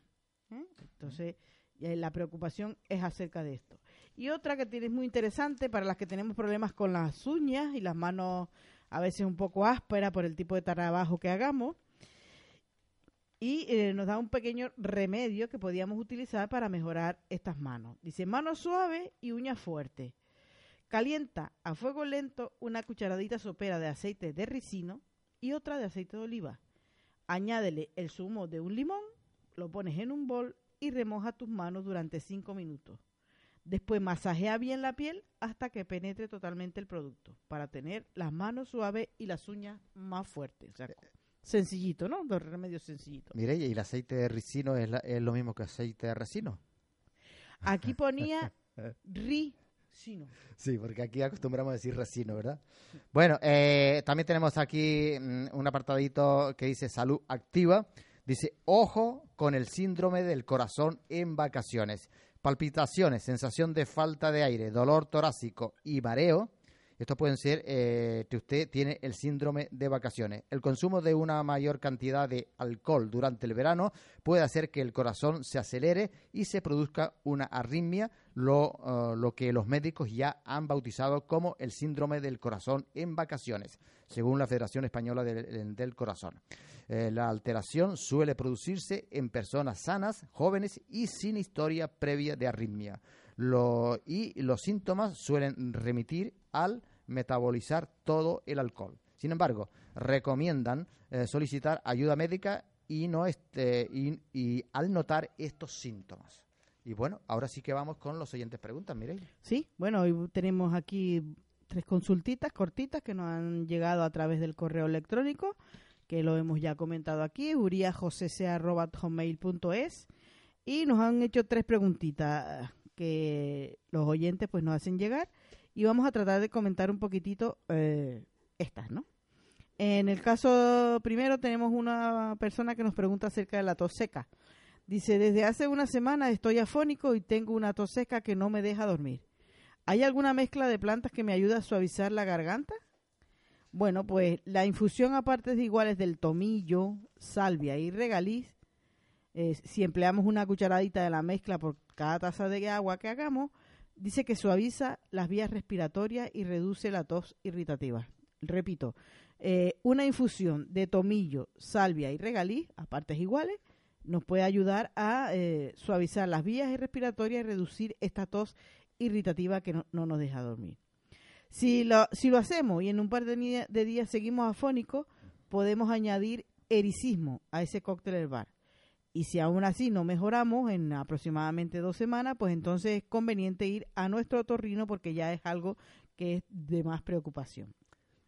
¿Eh? Entonces, la preocupación es acerca de esto. Y otra que tiene muy interesante para las que tenemos problemas con las uñas y las manos a veces un poco ásperas por el tipo de trabajo que hagamos. Y eh, nos da un pequeño remedio que podíamos utilizar para mejorar estas manos. Dice mano suave y uña fuerte. Calienta a fuego lento una cucharadita sopera de aceite de ricino y otra de aceite de oliva. Añádele el zumo de un limón, lo pones en un bol y remoja tus manos durante 5 minutos. Después masajea bien la piel hasta que penetre totalmente el producto para tener las manos suaves y las uñas más fuertes. O sea, sencillito, ¿no? Dos remedios sencillitos. Mire, ¿y el aceite de ricino es, lo mismo que aceite de resino? Aquí ponía ricino. Sí, porque aquí acostumbramos a decir resino, ¿verdad? Bueno, eh, también tenemos aquí mm, un apartadito que dice salud activa. Dice, ojo con el síndrome del corazón en vacaciones palpitaciones, sensación de falta de aire, dolor torácico y mareo, estos pueden ser eh, que usted tiene el síndrome de vacaciones. El consumo de una mayor cantidad de alcohol durante el verano puede hacer que el corazón se acelere y se produzca una arritmia, lo, eh, que los médicos ya han bautizado como el síndrome del corazón en vacaciones, según la Federación Española del, Corazón. Eh, la alteración suele producirse en personas sanas, jóvenes y sin historia previa de arritmia. y los síntomas suelen remitir al metabolizar todo el alcohol. Sin embargo, recomiendan eh, solicitar ayuda médica y, no este, y, al notar estos síntomas. Y bueno, ahora sí que vamos con los siguientes preguntas, Mireille. Sí, bueno, hoy tenemos aquí tres consultitas cortitas que nos han llegado a través del correo electrónico, que lo hemos ya comentado aquí, uriajosese.hotmail.es y nos han hecho tres preguntitas que los oyentes pues nos hacen llegar y vamos a tratar de comentar un poquitito eh, estas, ¿no? En el caso primero tenemos una persona que nos pregunta acerca de la tos seca. Dice, desde hace una semana estoy afónico y tengo una tos seca que no me deja dormir. ¿Hay alguna mezcla de plantas que me ayuda a suavizar la garganta? Bueno, pues la infusión a partes iguales del tomillo, salvia y regaliz, eh, si empleamos una cucharadita de la mezcla por cada taza de agua que hagamos, dice que suaviza las vías respiratorias y reduce la tos irritativa. Repito, eh, una infusión de tomillo, salvia y regaliz, a partes iguales, nos puede ayudar a eh, suavizar las vías respiratorias y reducir esta tos irritativa que no, nos deja dormir. Si lo, hacemos y en un par de, días seguimos afónicos, podemos añadir ericismo a ese cóctel herbal. Y si aún así no mejoramos en aproximadamente dos semanas, pues entonces es conveniente ir a nuestro otorrino porque ya es algo que es de más preocupación.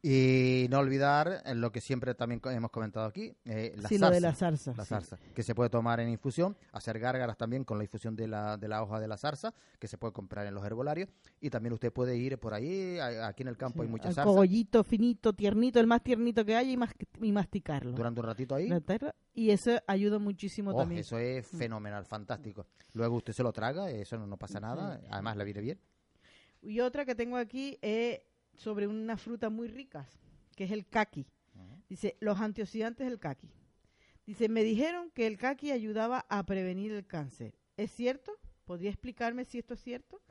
Y no olvidar eh, lo que siempre también hemos comentado aquí, eh, la sí, zarza. lo de la zarza. La sí. zarza, que se puede tomar en infusión, hacer gárgaras también con la infusión de la, de la hoja de la zarza, que se puede comprar en los herbolarios. Y también usted puede ir por ahí, aquí en el campo hay mucha zarza, cogollito finito, tiernito, el más tiernito que haya y, mas- y masticarlo. durante un ratito ahí. La Y eso ayuda muchísimo Oh, también. eso es fenomenal, fantástico. Luego usted se lo traga, eso no, no pasa nada, además le viene bien. Y otra que tengo aquí es sobre unas frutas muy ricas, que es el caqui. Dice, los antioxidantes del caqui. Dice, me dijeron que el caqui ayudaba a prevenir el cáncer. ¿Es cierto? ¿Podría explicarme si esto es cierto?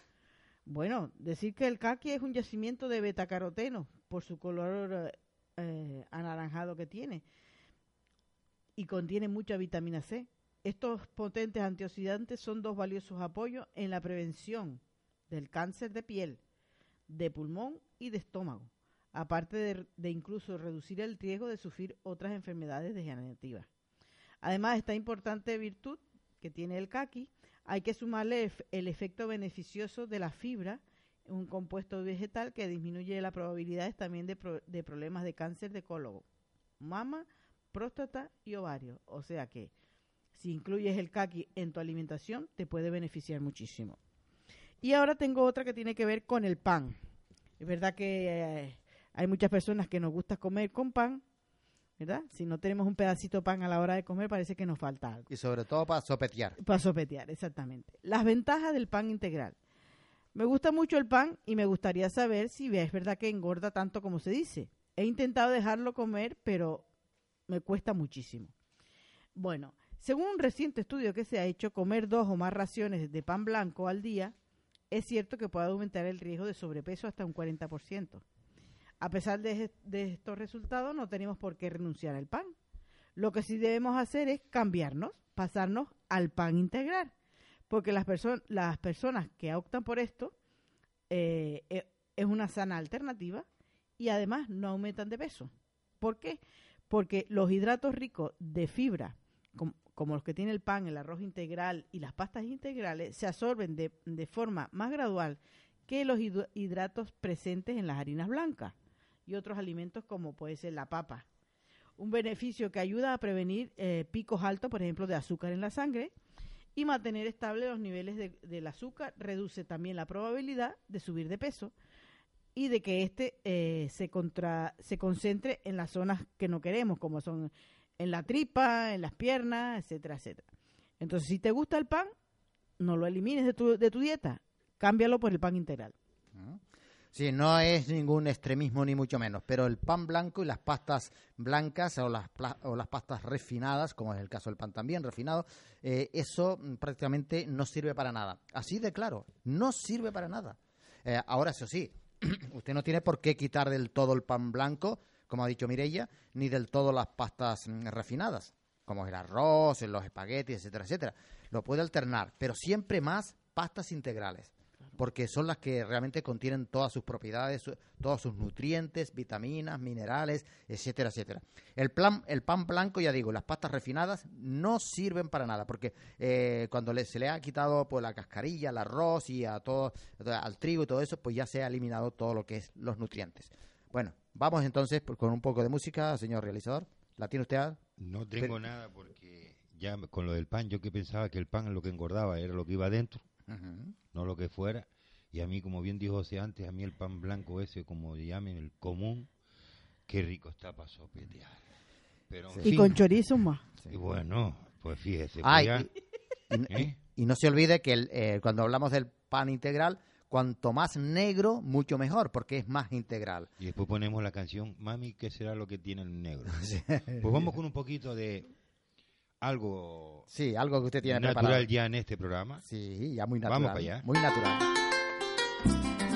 Bueno, decir que el caqui es un yacimiento de betacaroteno por su color eh, eh, anaranjado que tiene y contiene mucha vitamina C. Estos potentes antioxidantes son dos valiosos apoyos en la prevención del cáncer de piel, de pulmón y de estómago, aparte de, incluso reducir el riesgo de sufrir otras enfermedades degenerativas. Además, esta importante virtud que tiene el caqui, hay que sumarle el efecto beneficioso de la fibra, un compuesto vegetal que disminuye las probabilidades también de, de problemas de cáncer de colon, mama, próstata y ovario. O sea que si incluyes el caqui en tu alimentación, te puede beneficiar muchísimo. Y ahora tengo otra que tiene que ver con el pan. Es verdad que eh, hay muchas personas que nos gusta comer con pan, ¿verdad? Si no tenemos un pedacito de pan a la hora de comer, parece que nos falta algo. Y sobre todo para sopetear. Para sopetear, exactamente. Las ventajas del pan integral. Me gusta mucho el pan y me gustaría saber si es verdad que engorda tanto como se dice. He intentado dejarlo comer, pero me cuesta muchísimo. Bueno, según un reciente estudio que se ha hecho, comer dos o más raciones de pan blanco al día es cierto que puede aumentar el riesgo de sobrepeso hasta un 40%. A pesar de, estos resultados, no tenemos por qué renunciar al pan. Lo que sí debemos hacer es cambiarnos, pasarnos al pan integral. Porque las, perso las personas que optan por esto eh, eh, es una sana alternativa y además no aumentan de peso. ¿Por qué? Porque los hidratos ricos de fibra, com como los que tiene el pan, el arroz integral y las pastas integrales, se absorben de, de forma más gradual que los hid hidratos presentes en las harinas blancas y otros alimentos como puede ser la papa. Un beneficio que ayuda a prevenir eh, picos altos, por ejemplo, de azúcar en la sangre y mantener estables los niveles de, del azúcar reduce también la probabilidad de subir de peso y de que éste eh, se, contra, se concentre en las zonas que no queremos, como son en la tripa, en las piernas, etcétera, etcétera. Entonces, si te gusta el pan, no lo elimines de tu, de tu dieta, cámbialo por el pan integral. Sí, no es ningún extremismo ni mucho menos, pero el pan blanco y las pastas blancas o las, o las pastas refinadas, como es el caso del pan también refinado, eh, eso prácticamente no sirve para nada. Así de claro, no sirve para nada. Eh, ahora, eso sí, usted no tiene por qué quitar del todo el pan blanco, como ha dicho Mirella, ni del todo las pastas mm, refinadas, como el arroz, los espaguetis, etcétera, etcétera. Lo puede alternar, pero siempre más pastas integrales porque son las que realmente contienen todas sus propiedades, su, todos sus nutrientes, vitaminas, minerales, etcétera, etcétera. El, plan, el pan blanco, ya digo, las pastas refinadas no sirven para nada, porque eh, cuando le, se le ha quitado pues, la cascarilla, al arroz y a todo, al trigo y todo eso, pues ya se ha eliminado todo lo que es los nutrientes. Bueno, vamos entonces con un poco de música, señor realizador. ¿La tiene usted? No tengo Pero, nada porque ya con lo del pan, yo que pensaba que el pan lo que engordaba era lo que iba adentro. Uh -huh. no lo que fuera. Y a mí, como bien dijo José antes, a mí el pan blanco ese, como llamen, el común, qué rico está para sopetear. Pero, sí. Y fin, con chorizo más. Y bueno, pues fíjese. Ay, pues ya, y, ¿eh? y, y, no se olvide que el, eh, cuando hablamos del pan integral, cuanto más negro, mucho mejor, porque es más integral. Y después ponemos la canción, Mami, ¿qué será lo que tiene el negro? Pues vamos con un poquito de algo sí algo que usted tiene natural preparado. ya en este programa sí ya muy natural vamos para allá muy natural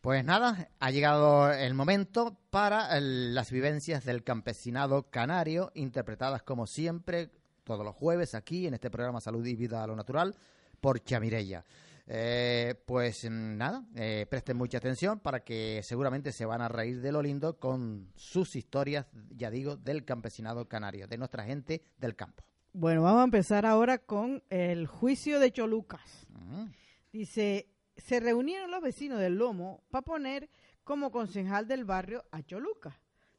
Pues nada, ha llegado el momento para el- las vivencias del campesinado canario, interpretadas como siempre, todos los jueves aquí en este programa Salud y Vida a lo Natural, por Chamirella. Eh, pues nada, eh, presten mucha atención para que seguramente se van a reír de lo lindo con sus historias, ya digo, del campesinado canario, de nuestra gente del campo. Bueno, vamos a empezar ahora con el juicio de Cholucas. Mm. Dice, se reunieron los vecinos del Lomo para poner como concejal del barrio a Cholucas,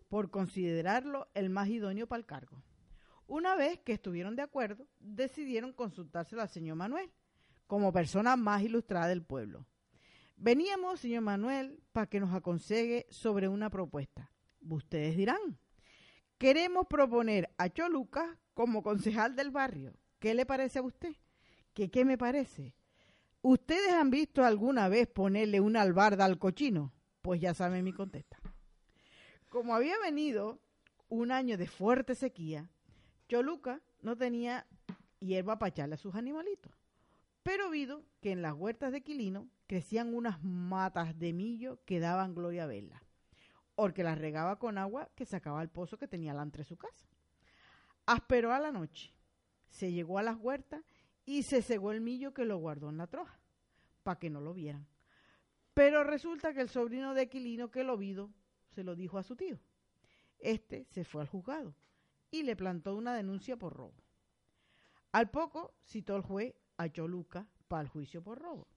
por considerarlo el más idóneo para el cargo. Una vez que estuvieron de acuerdo, decidieron consultárselo al señor Manuel, como persona más ilustrada del pueblo. Veníamos, señor Manuel, para que nos aconseje sobre una propuesta. Ustedes dirán, queremos proponer a Cholucas como concejal del barrio. ¿Qué le parece a usted? ¿Qué, qué me parece? ¿Ustedes han visto alguna vez ponerle una albarda al cochino? Pues ya saben mi contesta. Como había venido un año de fuerte sequía, Choluca no tenía hierba para echarle a sus animalitos. Pero vido que en las huertas de Quilino crecían unas matas de millo que daban gloria a verla, porque las regaba con agua que sacaba al pozo que tenía delante de su casa. Asperó a la noche, se llegó a las huertas y se cegó el millo que lo guardó en la troja, para que no lo vieran. Pero resulta que el sobrino de Quilino que lo vido se lo dijo a su tío. Este se fue al juzgado y le plantó una denuncia por robo. Al poco citó el juez a Choluca para el juicio por robo.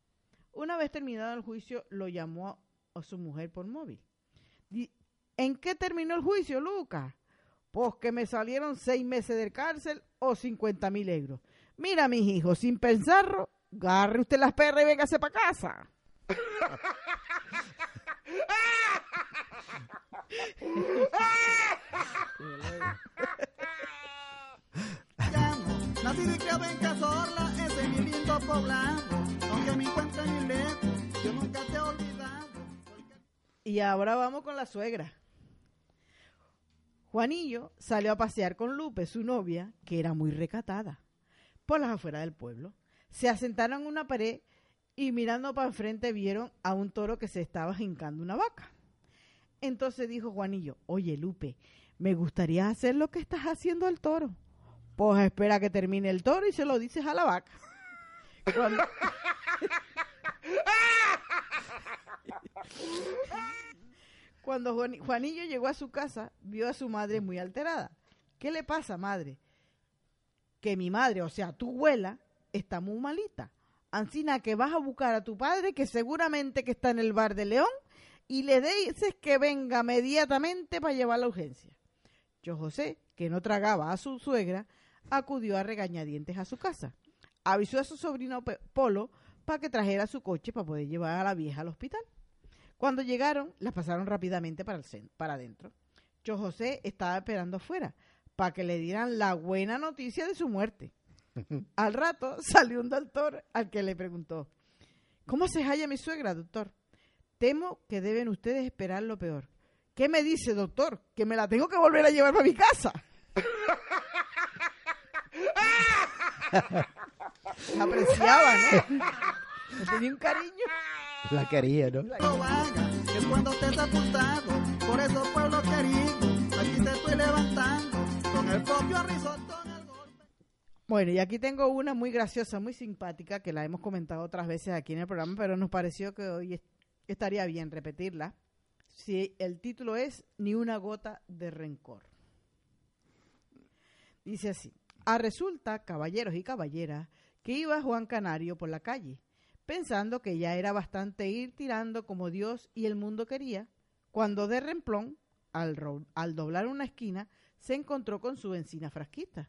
Una vez terminado el juicio, lo llamó a, a su mujer por móvil. ¿En qué terminó el juicio, Lucas? Pues que me salieron seis meses de cárcel o 50 mil euros. Mira, mis hijos, sin pensarlo, agarre usted las perras y véngase para casa. llamo. Nacido y criado en Cazorla, ese es mi lindo poblado. Aunque me lejos, yo nunca te he olvidado. Y ahora vamos con la suegra. Juanillo salió a pasear con Lupe, su novia, que era muy recatada, por las afueras del pueblo. Se asentaron en una pared y mirando para enfrente vieron a un toro que se estaba jincando una vaca. Entonces dijo Juanillo, oye Lupe, me gustaría hacer lo que estás haciendo al toro. Pues espera que termine el toro y se lo dices a la vaca. Cuando- Cuando Juani- Juanillo llegó a su casa, vio a su madre muy alterada. ¿Qué le pasa, madre? Que mi madre, o sea, tu abuela, está muy malita. Ancina que vas a buscar a tu padre, que seguramente que está en el bar de León, y le dices que venga inmediatamente para llevar la urgencia. Yo José, que no tragaba a su suegra, acudió a regañadientes a su casa. Avisó a su sobrino Polo para que trajera su coche para poder llevar a la vieja al hospital. Cuando llegaron, las pasaron rápidamente para, el para adentro. Yo José estaba esperando afuera para que le dieran la buena noticia de su muerte. Al rato salió un doctor al que le preguntó, ¿cómo se halla mi suegra, doctor? Temo que deben ustedes esperar lo peor. ¿Qué me dice, doctor? Que me la tengo que volver a llevar para mi casa. La apreciaba, ¿no? Tenía un cariño. La quería, ¿no? lo haga, que cuando estés sepultado. Por eso, pueblo querido, aquí te estoy levantando. Bueno, y aquí tengo una muy graciosa, muy simpática, que la hemos comentado otras veces aquí en el programa, pero nos pareció que hoy es- estaría bien repetirla. Si el título es Ni una gota de rencor. Dice así. A resulta, caballeros y caballeras, que iba Juan Canario por la calle, pensando que ya era bastante ir tirando como Dios y el mundo quería, cuando de remplón, al, al doblar una esquina, se encontró con su encina frasquita.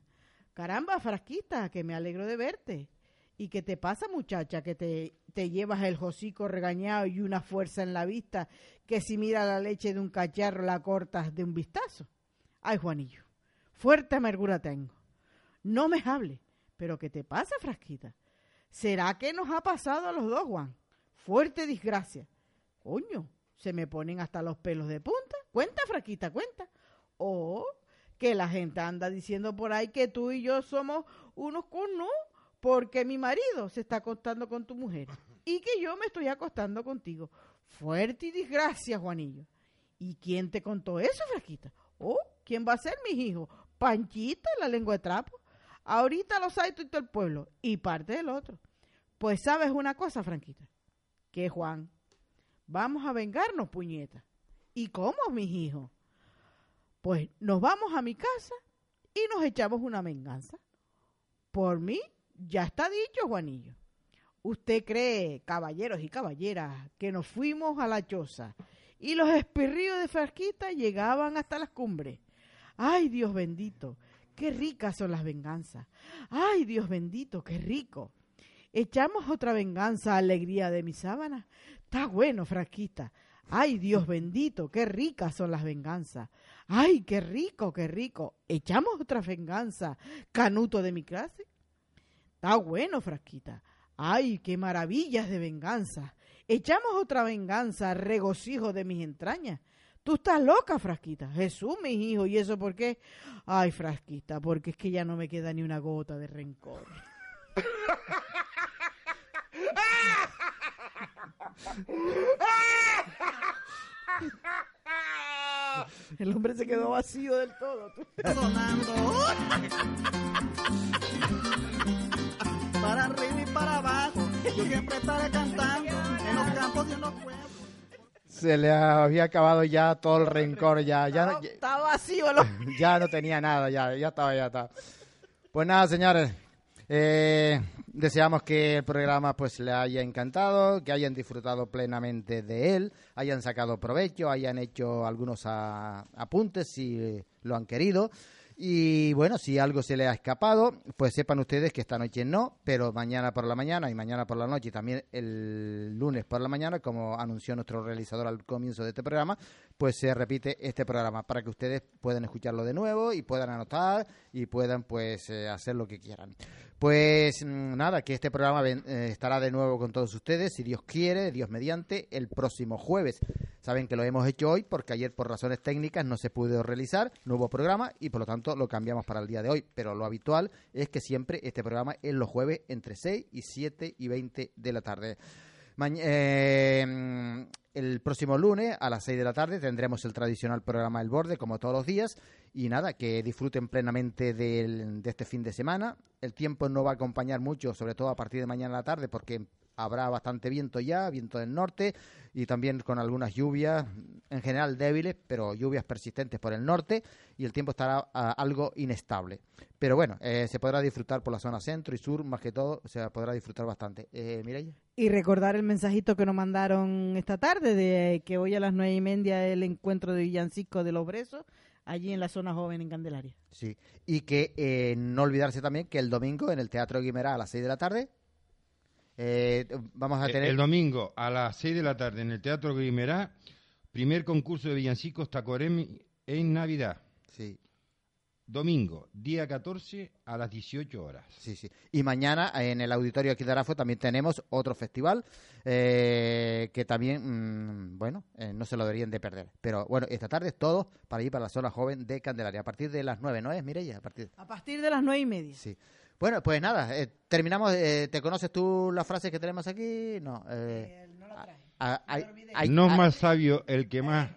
Caramba, frasquita, que me alegro de verte. ¿Y qué te pasa, muchacha, que te, te llevas el hocico regañado y una fuerza en la vista que si mira la leche de un cacharro la cortas de un vistazo? Ay, Juanillo, fuerte amargura tengo. No me hable. ¿Pero qué te pasa, frasquita? ¿Será que nos ha pasado a los dos, Juan? Fuerte desgracia. Coño, se me ponen hasta los pelos de punta. Cuenta, frasquita, cuenta. O que la gente anda diciendo por ahí que tú y yo somos unos con no, porque mi marido se está acostando con tu mujer y que yo me estoy acostando contigo. Fuerte y desgracia, Juanillo. ¿Y quién te contó eso, Frasquita? Oh, ¿quién va a ser, mis hijos? Panchita, la lengua de trapo. Ahorita los hay todo el pueblo y parte del otro. Pues sabes una cosa, Franquita, que Juan, vamos a vengarnos, puñeta. ¿Y cómo, mis hijos? Pues nos vamos a mi casa y nos echamos una venganza. Por mí, ya está dicho, Juanillo. ¿Usted cree, caballeros y caballeras, que nos fuimos a la choza y los espirríos de Frasquita llegaban hasta las cumbres? ¡Ay, Dios bendito! ¡Qué ricas son las venganzas! ¡Ay, Dios bendito, qué rico! Echamos otra venganza, alegría de mi sábana. Está bueno, Frasquita. Ay, Dios bendito, qué ricas son las venganzas. Ay, qué rico, qué rico. Echamos otra venganza, canuto de mi clase. Está bueno, Frasquita. Ay, qué maravillas de venganza. Echamos otra venganza, regocijo de mis entrañas. Tú estás loca, Frasquita. Jesús, mis hijos. ¿Y eso por qué? Ay, Frasquita, porque es que ya no me queda ni una gota de rencor. El hombre se quedó vacío del todo. sonando. Para arriba y para abajo, yo siempre estaré cantando en los campos y en los pueblos. Se le había acabado ya todo el rencor, ya, ya, Estaba, estaba vacío el hombre. ya no tenía nada, ya, ya estaba, ya estaba. Pues nada, señores, eh, deseamos que el programa pues le haya encantado, que hayan disfrutado plenamente de él, hayan sacado provecho, hayan hecho algunos a- apuntes si lo han querido. Y bueno, si algo se le ha escapado, pues sepan ustedes que esta noche no, pero mañana por la mañana y mañana por la noche y también el lunes por la mañana, como anunció nuestro realizador al comienzo de este programa, pues se repite este programa para que ustedes puedan escucharlo de nuevo y puedan anotar y puedan pues eh, hacer lo que quieran. Pues mm, nada, que este programa eh, estará de nuevo con todos ustedes, si Dios quiere, Dios mediante, el próximo jueves. Saben que lo hemos hecho hoy porque ayer por razones técnicas no se pudo realizar, no hubo programa y por lo tanto lo cambiamos para el día de hoy. Pero lo habitual es que siempre este programa es los jueves entre 6 y 7 y 20 de la tarde. Mañ- eh, el próximo lunes a las 6 de la tarde tendremos el tradicional programa El Borde, como todos los días. Y nada, que disfruten plenamente de este fin de semana. El tiempo no va a acompañar mucho, sobre todo a partir de mañana a la tarde, porque habrá bastante viento ya, viento del norte, y también con algunas lluvias, en general débiles, pero lluvias persistentes por el norte, y el tiempo estará ah, algo inestable. Pero bueno, eh, se podrá disfrutar por la zona centro y sur, más que todo, se podrá disfrutar bastante. Eh, Mireia. Y recordar el mensajito que nos mandaron esta tarde de que hoy a las nueve y media el encuentro de Villancico de los Bresos, allí en la zona joven en Candelaria. Sí, y que eh, no olvidarse también que el domingo en el Teatro Guimerá a las 6 de la tarde eh, vamos a El- tener... El domingo a las 6 de la tarde en el Teatro Grimerá, primer concurso de villancicos Tacoremi en Navidad. Sí, Domingo, día 14 a las 18 horas. sí, sí. Y mañana en el Auditorio aquí de Arafo también tenemos otro festival eh, que también, mm, bueno, eh, no se lo deberían de perder. Pero bueno, esta tarde es todo para ir para la zona joven de Candelaria. A partir de las 9, ¿no es, Mireia? A partir... A partir de las nueve y media. Sí. Bueno, pues nada, eh, terminamos. eh, ¿Te conoces tú las frases que tenemos aquí? No. eh, no la traje. a- hay- hay- no es más sabio el que más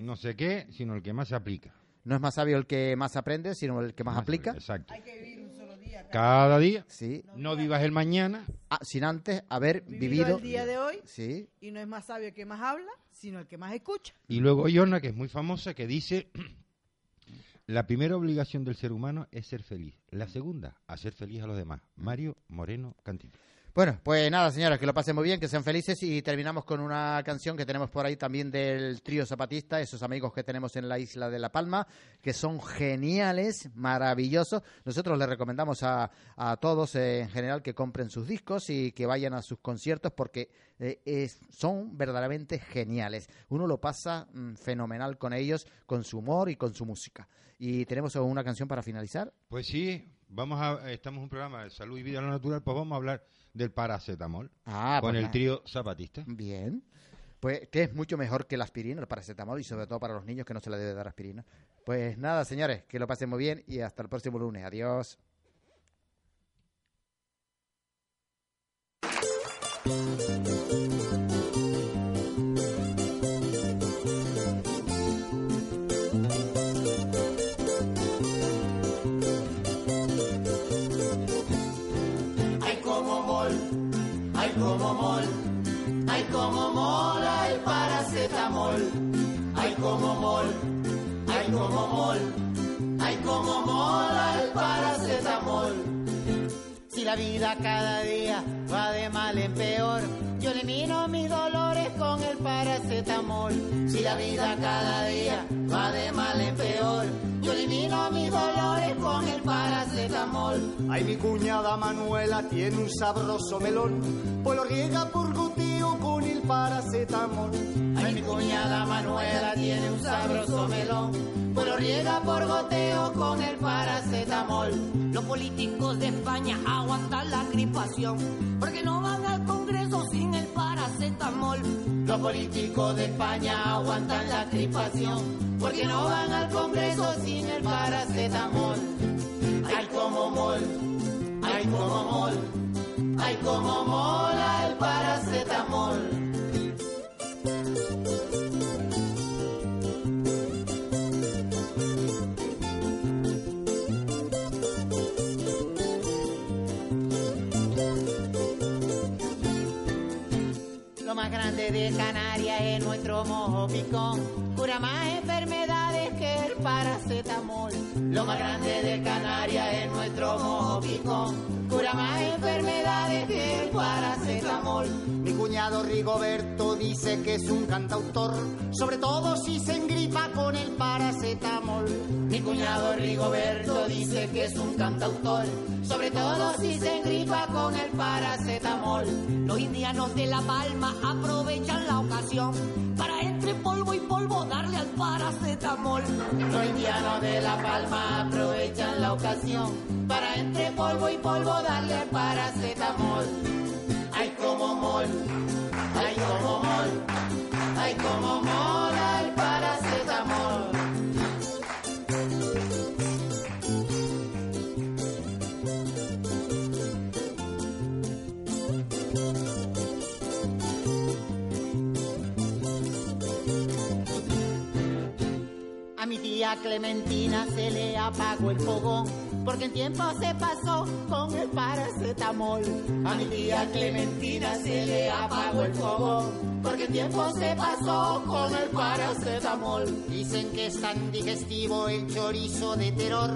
no sé qué, sino el que más se aplica. no es más sabio el que más aprende, sino el que más aplica. Exacto. Hay que vivir un solo día. Cada día. Sí. No vivas el mañana. Ah, sin antes haber Vivido vivido. el día de hoy Sí. y no es más sabio el que más habla, sino el que más escucha. Y luego hay una que es muy famosa que dice, la primera obligación del ser humano es ser feliz. La segunda, hacer feliz a los demás. Mario Moreno Cantito. Bueno, pues nada, señores, que lo pasen muy bien, que sean felices y terminamos con una canción que tenemos por ahí también del trío zapatista, esos amigos que tenemos en la isla de La Palma, que son geniales, maravillosos. Nosotros les recomendamos a, a todos eh, en general que compren sus discos y que vayan a sus conciertos porque eh, es- son verdaderamente geniales. Uno lo pasa mm, fenomenal con ellos, con su humor y con su música. Y tenemos una canción para finalizar. Pues sí, vamos a, estamos en un programa de salud y vida natural, pues vamos a hablar del paracetamol Ah, con pues el trío zapatista. Bien. Pues que es mucho mejor que la aspirina, el paracetamol, y sobre todo para los niños que no se les debe dar aspirina. Pues nada, señores, que lo pasen muy bien y hasta el próximo lunes. Adiós. Paracetamol. Ay, como mol, ay, como mol, ay, como mola el paracetamol. Si la vida cada día va de mal en peor, yo elimino mis dolores con el paracetamol. Si la vida cada día va de mal en peor, yo elimino mis dolores con el paracetamol. Ay, mi cuñada Manuela tiene un sabroso melón, pues lo riega por goteo con el paracetamol. Mi cuñada Manuela tiene un sabroso melón, pues lo riega por goteo con el paracetamol. Los políticos de España aguantan la gripación porque no van al Congreso sin el paracetamol. Los políticos de España aguantan la gripación porque no van al Congreso sin el paracetamol. Ay, como mol, ay, como mol, ay, como mola el paracetamol. De Canarias es nuestro mojo picón. Paracetamol. Lo más grande de Canarias es nuestro mojo picón. Cura más enfermedades que el paracetamol. Mi cuñado Rigoberto dice que es un cantautor, sobre todo si se engripa con el paracetamol. Mi cuñado Rigoberto dice que es un cantautor, sobre todo si se engripa con el paracetamol. Los indianos de La Palma aprovechan la ocasión para entre polvo y polvo darle al paracetamol. Los indianos de La Palma aprovechan la ocasión para entre polvo y polvo darle al paracetamol. Ay, como mol, ay, como mol, ay, como mola A Clementina se le apagó el fogón porque en tiempo se pasó con el paracetamol. A mi tía Clementina se le apagó el fogón porque en tiempo se pasó con el paracetamol. Dicen que es tan digestivo el chorizo de terror,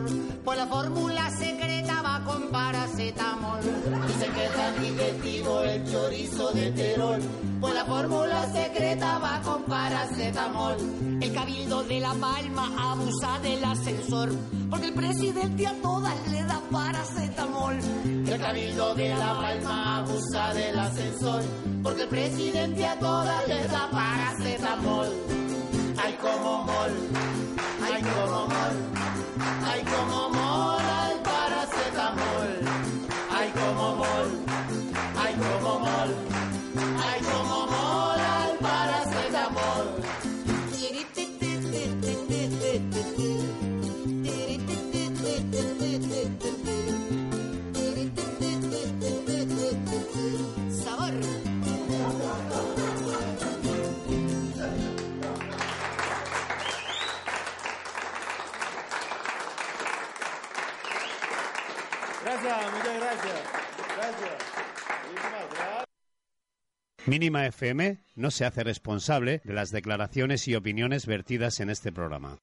pues la fórmula secreta va con paracetamol. Dicen que es tan digestivo el chorizo de terror, pues la fórmula secreta va con paracetamol. El cabildo de La Palma abusa del ascensor porque el presidente a todas le da paracetamol. El cabildo de La Palma abusa del ascensor porque el presidente a todas les da paracetamol. Ay, como mol, ay, como mol, ay, como mola gracias. Gracias. Mínima FM no se hace responsable de las declaraciones y opiniones vertidas en este programa.